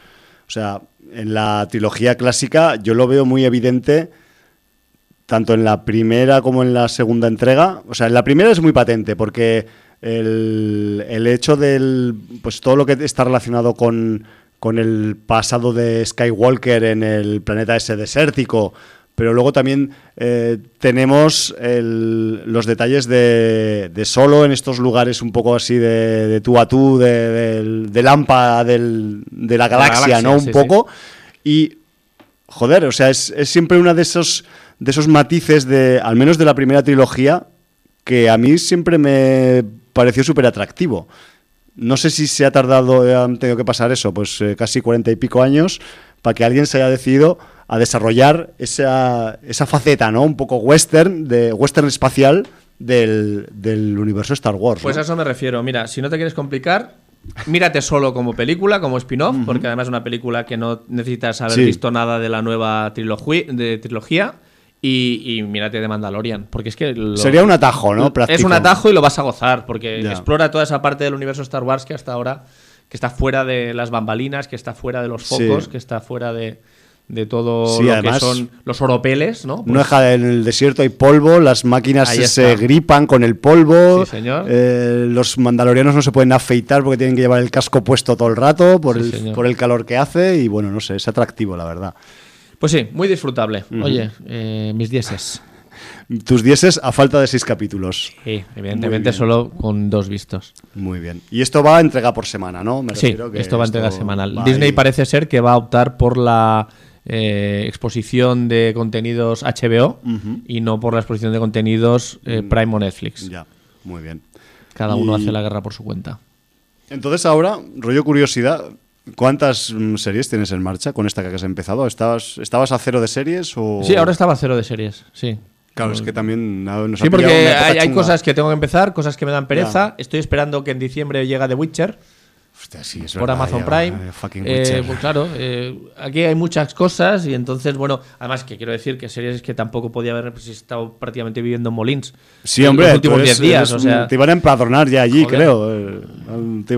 [SPEAKER 1] o sea, en la trilogía clásica yo lo veo muy evidente tanto en la primera como en la segunda entrega. O sea, en la primera es muy patente porque el, el hecho del, pues todo lo que está relacionado con, con el pasado de Skywalker en el planeta ese desértico, pero luego también eh, tenemos el- los detalles de, de solo en estos lugares un poco así de, de tú a tú, de, de Lampa del- de la galaxia,
[SPEAKER 2] galaxia,
[SPEAKER 1] ¿no? Un
[SPEAKER 2] sí,
[SPEAKER 1] poco. Y joder, o sea, es, es siempre uno de esos, de esos matices, de, al menos de la primera trilogía, que a mí siempre me pareció súper atractivo. No sé si se ha tardado, han tenido que pasar eso, pues eh, casi cuarenta y pico años, para que alguien se haya decidido a desarrollar esa, esa faceta, ¿no? Un poco western, de western espacial del, del universo Star Wars.
[SPEAKER 2] Pues
[SPEAKER 1] ¿no?
[SPEAKER 2] a eso me refiero. Mira, si no te quieres complicar, mírate solo como película, como spin-off, porque además es una película que no necesitas haber
[SPEAKER 1] Sí.
[SPEAKER 2] visto nada de la nueva de trilogía. Y, y mírate de Mandalorian, porque es que lo-
[SPEAKER 1] Sería un atajo, ¿no?
[SPEAKER 2] es un atajo y lo vas a gozar, porque explora toda esa parte del universo Star Wars que hasta ahora que está fuera de las bambalinas, que está fuera de los
[SPEAKER 1] Sí.
[SPEAKER 2] focos, que está fuera de, de todo
[SPEAKER 1] Sí,
[SPEAKER 2] lo
[SPEAKER 1] además-
[SPEAKER 2] que son los oropeles, ¿no?
[SPEAKER 1] No
[SPEAKER 2] Pues-
[SPEAKER 1] deja en el desierto hay polvo, las máquinas se gripan con el polvo.
[SPEAKER 2] Sí, señor.
[SPEAKER 1] eh, los mandalorianos no se pueden afeitar porque tienen que llevar el casco puesto todo el rato por,
[SPEAKER 2] Sí,
[SPEAKER 1] el, por el calor que hace. Y bueno, no sé, es atractivo, la verdad.
[SPEAKER 2] Pues sí, muy disfrutable. Oye, eh, mis dieces.
[SPEAKER 1] Tus dieces a falta de seis capítulos.
[SPEAKER 2] Sí, evidentemente solo con dos vistos.
[SPEAKER 1] Muy bien. Y esto va a entrega por semana, ¿no? Me
[SPEAKER 2] Sí,
[SPEAKER 1] que
[SPEAKER 2] esto va a entrega semanal.
[SPEAKER 1] va
[SPEAKER 2] Disney
[SPEAKER 1] ahí.
[SPEAKER 2] parece ser que va a optar por la eh, exposición de contenidos HBO y no por la exposición de contenidos eh, Prime o Netflix.
[SPEAKER 1] Ya, muy bien.
[SPEAKER 2] Cada uno hace la guerra por su cuenta.
[SPEAKER 1] Entonces ahora, rollo curiosidad, ¿cuántas mm, series tienes en marcha con esta que has empezado? ¿Estabas, ¿Estabas a cero de series o...?
[SPEAKER 2] Sí, ahora estaba a cero de series, sí.
[SPEAKER 1] Claro, es que también no, nos ha
[SPEAKER 2] Sí, porque hay, cosas que tengo que empezar, cosas que me dan pereza. Estoy esperando que en diciembre llegue The Witcher
[SPEAKER 1] Hostia, sí, es
[SPEAKER 2] por
[SPEAKER 1] verdad,
[SPEAKER 2] Amazon Prime.
[SPEAKER 1] eh,
[SPEAKER 2] Eh, pues claro, eh, aquí hay muchas cosas y entonces, bueno, además que quiero decir que series que tampoco podía haber pues, estado prácticamente viviendo en Molins.
[SPEAKER 1] Sí, hombre,
[SPEAKER 2] los últimos
[SPEAKER 1] eres-
[SPEAKER 2] 10 días, o sea.
[SPEAKER 1] te iban a empadronar ya allí,
[SPEAKER 2] Joder.
[SPEAKER 1] creo. eh, te te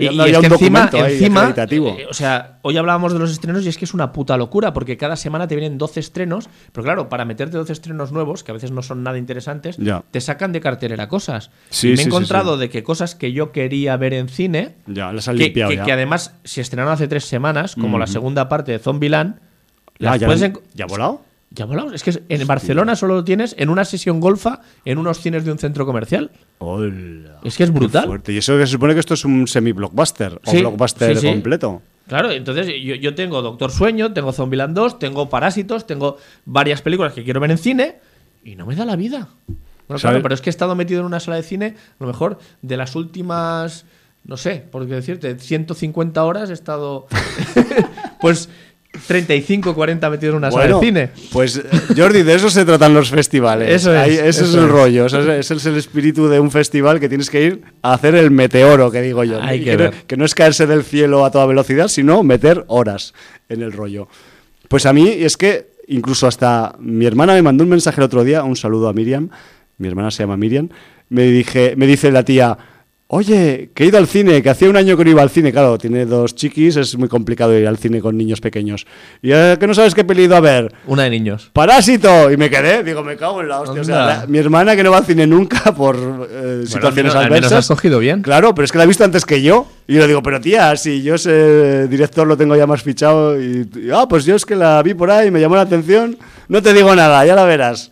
[SPEAKER 2] Y, es que
[SPEAKER 1] un
[SPEAKER 2] encima,
[SPEAKER 1] documento
[SPEAKER 2] encima eh, o sea, hoy hablábamos de los estrenos y es que es una puta locura, porque cada semana te vienen 12 estrenos, pero claro, para meterte 12 estrenos nuevos, que a veces no son nada interesantes,
[SPEAKER 1] Ya.
[SPEAKER 2] te sacan de cartelera cosas.
[SPEAKER 1] Sí,
[SPEAKER 2] y me
[SPEAKER 1] sí,
[SPEAKER 2] he encontrado
[SPEAKER 1] sí.
[SPEAKER 2] de que cosas que yo quería ver en cine,
[SPEAKER 1] ya, las han
[SPEAKER 2] que,
[SPEAKER 1] limpiado
[SPEAKER 2] que-
[SPEAKER 1] ya.
[SPEAKER 2] que además se estrenaron hace tres semanas, como la segunda parte de Zombieland,
[SPEAKER 1] Ah,
[SPEAKER 2] las
[SPEAKER 1] ¿ya,
[SPEAKER 2] puedes
[SPEAKER 1] ¿Ya ha volado?
[SPEAKER 2] ya volamos. Es que en Barcelona solo lo tienes en una sesión golfa en unos cines de un centro comercial.
[SPEAKER 1] Hola.
[SPEAKER 2] Es que es brutal.
[SPEAKER 1] fuerte. Y eso que se supone que esto es un semi-blockbuster o
[SPEAKER 2] Sí,
[SPEAKER 1] blockbuster
[SPEAKER 2] sí, sí.
[SPEAKER 1] completo.
[SPEAKER 2] Claro, entonces yo, yo tengo Doctor Sueño, tengo Zombieland 2, tengo Parásitos, tengo varias películas que quiero ver en cine y no me da la vida. Claro, pero es que he estado metido en una sala de cine, a lo mejor de las últimas, no sé, por decirte, 150 horas he estado, pues 35, 40 metido en una sala de cine.
[SPEAKER 1] Pues eh, Jordi, de eso se tratan los festivales.
[SPEAKER 2] Eso es,
[SPEAKER 1] Ahí- ese es el
[SPEAKER 2] es.
[SPEAKER 1] rollo. Ese es, ese es el espíritu de un festival que tienes que ir a hacer el meteoro, que digo yo.
[SPEAKER 2] Hay que
[SPEAKER 1] no- que no es caerse del cielo a toda velocidad, sino meter horas en el rollo. Pues a mí es que incluso hasta mi hermana me mandó un mensaje el otro día, un saludo a Miriam, mi hermana se llama Miriam, me, dije, me dice la tía, oye, que he ido al cine, que hacía un año que no iba al cine, claro, tiene dos chiquis, es muy complicado ir al cine con niños pequeños. Y eh, que no sabes qué peli he ido a ver.
[SPEAKER 2] Una de niños.
[SPEAKER 1] ¡Parásito! Y me quedé, digo, me cago en la hostia. O sea, la- mi hermana que no va al cine nunca por eh, situaciones
[SPEAKER 2] al menos- al menos
[SPEAKER 1] adversas.
[SPEAKER 2] has cogido bien.
[SPEAKER 1] Claro, pero es que la ha visto antes que yo. Y yo le digo, pero tía, si yo ese director lo tengo ya más fichado. Y, y, ah, pues yo es que la vi por ahí, me llamó la atención. No te digo nada, ya la verás.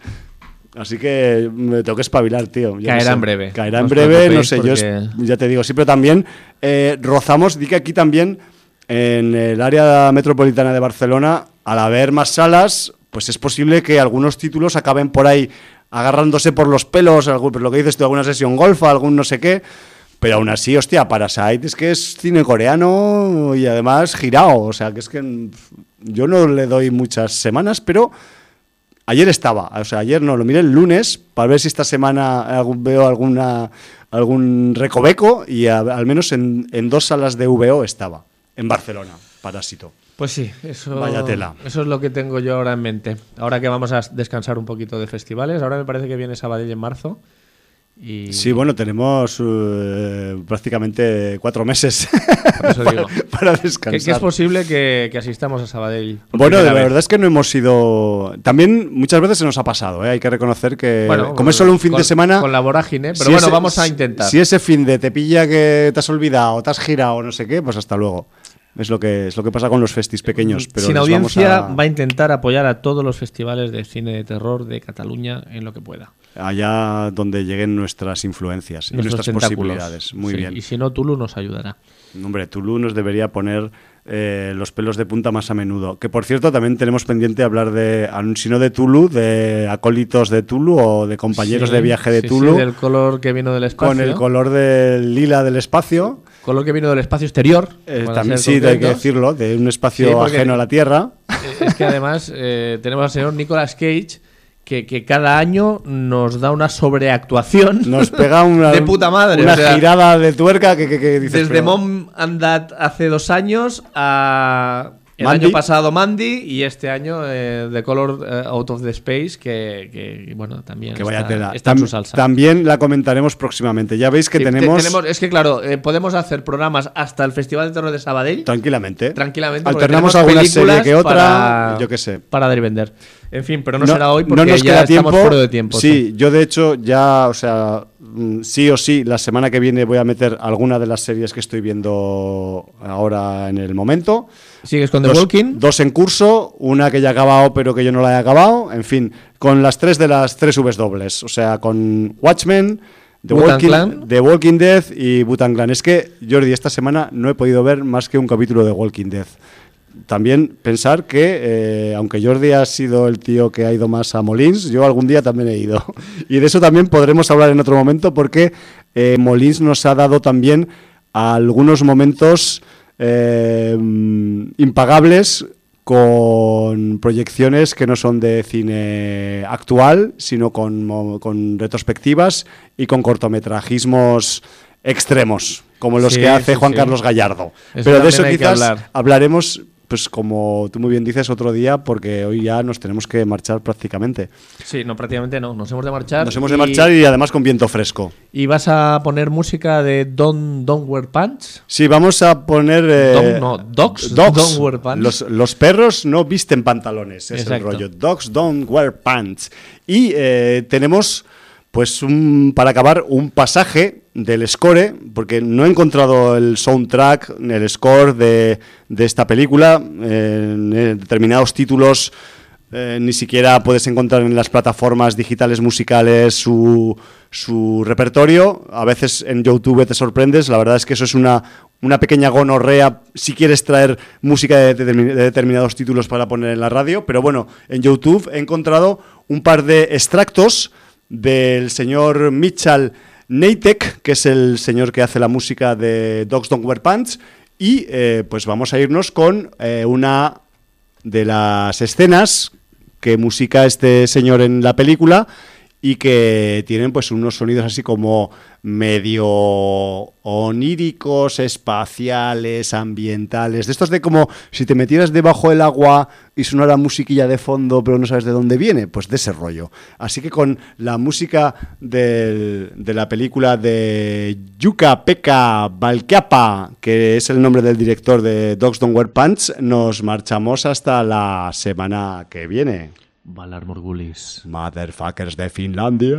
[SPEAKER 1] Así que me tengo que espabilar, tío. Yo no
[SPEAKER 2] Caerá
[SPEAKER 1] sé.
[SPEAKER 2] en breve.
[SPEAKER 1] Caerá en breve, no sé, yo
[SPEAKER 2] porque-
[SPEAKER 1] ya te digo, sí, pero también eh, rozamos, di que aquí también, en el área metropolitana de Barcelona, al haber más salas, pues es posible que algunos títulos acaben por ahí agarrándose por los pelos, algún- pues lo que dices tú, alguna sesión golfa, algún no sé qué. Pero aún así, hostia, Parasite es que es cine coreano y además girado. O sea, que es que mm, yo no le doy muchas semanas, pero Ayer estaba, o sea, ayer no, lo miré el lunes para ver si esta semana veo alguna, algún recoveco y a- al menos en, en dos salas de VO estaba, en Barcelona, Parásito.
[SPEAKER 2] Pues sí, eso,
[SPEAKER 1] Vaya tela.
[SPEAKER 2] eso es lo que tengo yo ahora en mente. Ahora que vamos a descansar un poquito de festivales, ahora me parece que viene Sabadell en marzo. Y
[SPEAKER 1] Sí, bueno, tenemos eh, prácticamente cuatro meses
[SPEAKER 2] por eso digo.
[SPEAKER 1] para descansar.
[SPEAKER 2] que es posible que, que asistamos a Sabadell.
[SPEAKER 1] Bueno, la
[SPEAKER 2] vez.
[SPEAKER 1] verdad es que no hemos ido. También muchas veces se nos ha pasado, ¿eh? hay que reconocer que,
[SPEAKER 2] Bueno,
[SPEAKER 1] como es solo un fin
[SPEAKER 2] con-
[SPEAKER 1] de semana.
[SPEAKER 2] Con la vorágine, pero
[SPEAKER 1] si
[SPEAKER 2] bueno,
[SPEAKER 1] ese-
[SPEAKER 2] vamos a intentar.
[SPEAKER 1] Si ese fin de te pilla que te has olvidado, te has girado o no sé qué, pues hasta luego. Es lo que, es lo que pasa con los festis pequeños. Pero
[SPEAKER 2] Sin
[SPEAKER 1] vamos
[SPEAKER 2] audiencia,
[SPEAKER 1] a-
[SPEAKER 2] va a intentar apoyar a todos los festivales de cine de terror de Cataluña en lo que pueda.
[SPEAKER 1] Allá donde lleguen nuestras influencias y nuestras
[SPEAKER 2] tentáculos.
[SPEAKER 1] posibilidades. Muy
[SPEAKER 2] Sí,
[SPEAKER 1] bien.
[SPEAKER 2] Y si no, Tulu nos ayudará.
[SPEAKER 1] Hombre, Tulu nos debería poner eh, los pelos de punta más a menudo. Que por cierto, también tenemos pendiente hablar de, si no de Tulu, de acólitos de Tulu o de compañeros
[SPEAKER 2] Sí,
[SPEAKER 1] de viaje de
[SPEAKER 2] sí,
[SPEAKER 1] Tulu.
[SPEAKER 2] sí, del color que vino del espacio.
[SPEAKER 1] con el color del lila del espacio.
[SPEAKER 2] color que vino del espacio exterior.
[SPEAKER 1] Eh, también sí, hay que decirlo, de un espacio ajeno a la Tierra.
[SPEAKER 2] Eh, Es que además eh, tenemos al señor Nicolas Cage que, que cada año nos da una sobreactuación.
[SPEAKER 1] Nos pega una,
[SPEAKER 2] De puta madre,
[SPEAKER 1] una
[SPEAKER 2] o sea,
[SPEAKER 1] girada de tuerca que, que- que dices,
[SPEAKER 2] Desde
[SPEAKER 1] pero-
[SPEAKER 2] Mom and Dad hace dos años a el
[SPEAKER 1] Mandy.
[SPEAKER 2] año pasado Mandy y este año eh, The Color eh, Out of the Space que, que, bueno también
[SPEAKER 1] que vaya
[SPEAKER 2] está,
[SPEAKER 1] tela.
[SPEAKER 2] está en su salsa.
[SPEAKER 1] También la comentaremos próximamente. Ya veis que
[SPEAKER 2] Sí, te-
[SPEAKER 1] tenemos,
[SPEAKER 2] es que claro, eh, podemos hacer programas hasta el Festival de Terror de Sabadell
[SPEAKER 1] tranquilamente.
[SPEAKER 2] tranquilamente.
[SPEAKER 1] Alternamos alguna serie que otra,
[SPEAKER 2] para-
[SPEAKER 1] yo qué sé.
[SPEAKER 2] Para dar y vender. En fin, pero no, será hoy porque
[SPEAKER 1] no nos
[SPEAKER 2] ya
[SPEAKER 1] queda
[SPEAKER 2] estamos
[SPEAKER 1] tiempo.
[SPEAKER 2] fuera de tiempo.
[SPEAKER 1] Sí, yo de hecho ya, o sea, mm, sí o sí, la semana que viene voy a meter alguna de las series que estoy viendo ahora en el momento.
[SPEAKER 2] ¿Sigues con The
[SPEAKER 1] dos,
[SPEAKER 2] Walking?
[SPEAKER 1] Dos en curso, una que ya he acabado pero que yo no la he acabado. En fin, con las tres de las tres Vs dobles. O sea, con Watchmen, The, Walking,
[SPEAKER 2] Clan.
[SPEAKER 1] The Walking Dead y Butan Clan. Es que, Jordi, esta semana no he podido ver más que un capítulo de Walking Dead. También pensar que, eh, aunque Jordi ha sido el tío que ha ido más a Molins, yo algún día también he ido. Y de eso también podremos hablar en otro momento porque eh, Molins nos ha dado también algunos momentos eh, impagables con proyecciones que no son de cine actual, sino con, con retrospectivas y con cortometrajismos extremos, como los
[SPEAKER 2] Sí,
[SPEAKER 1] que hace Juan
[SPEAKER 2] sí.
[SPEAKER 1] Carlos Gallardo.
[SPEAKER 2] Eso
[SPEAKER 1] Pero de eso quizás
[SPEAKER 2] hablar.
[SPEAKER 1] hablaremos, pues como tú muy bien dices, otro día, porque hoy ya nos tenemos que marchar prácticamente.
[SPEAKER 2] Sí, no, prácticamente no. Nos hemos de marchar.
[SPEAKER 1] Nos hemos de marchar y además con viento fresco.
[SPEAKER 2] ¿Y vas a poner música de Don't, Don't Wear Pants?
[SPEAKER 1] Sí, vamos a poner... eh,
[SPEAKER 2] no, dogs don't wear pants.
[SPEAKER 1] Los, los perros no visten pantalones, es
[SPEAKER 2] Exacto.
[SPEAKER 1] el rollo. Dogs don't wear pants. Y eh, tenemos, pues, un, para acabar, un pasaje del score, porque no he encontrado el soundtrack, el score de, de esta película, eh, en determinados títulos. eh, ni siquiera puedes encontrar en las plataformas digitales musicales su, su repertorio. A veces en YouTube te sorprendes. La verdad es que eso es una, una pequeña gonorrea si quieres traer música de determinados títulos para poner en la radio. Pero bueno, en YouTube he encontrado un par de extractos del señor Mitchell Neitek, que es el señor que hace la música de Dogs Don't Wear Pants. Y eh, pues vamos a irnos con eh, una de las escenas que musica este señor en la película y que tienen pues unos sonidos así como medio oníricos, espaciales, ambientales, de estos de como si te metieras debajo del agua y sonara musiquilla de fondo pero no sabes de dónde viene, pues de ese rollo. Así que con la música de la película de Yuka Pekka Balkeapa, que es el nombre del director de Dogs Don't Wear Pants, nos marchamos hasta la semana que viene.
[SPEAKER 2] Valar Morgulis.
[SPEAKER 1] Motherfuckers de Finlandia.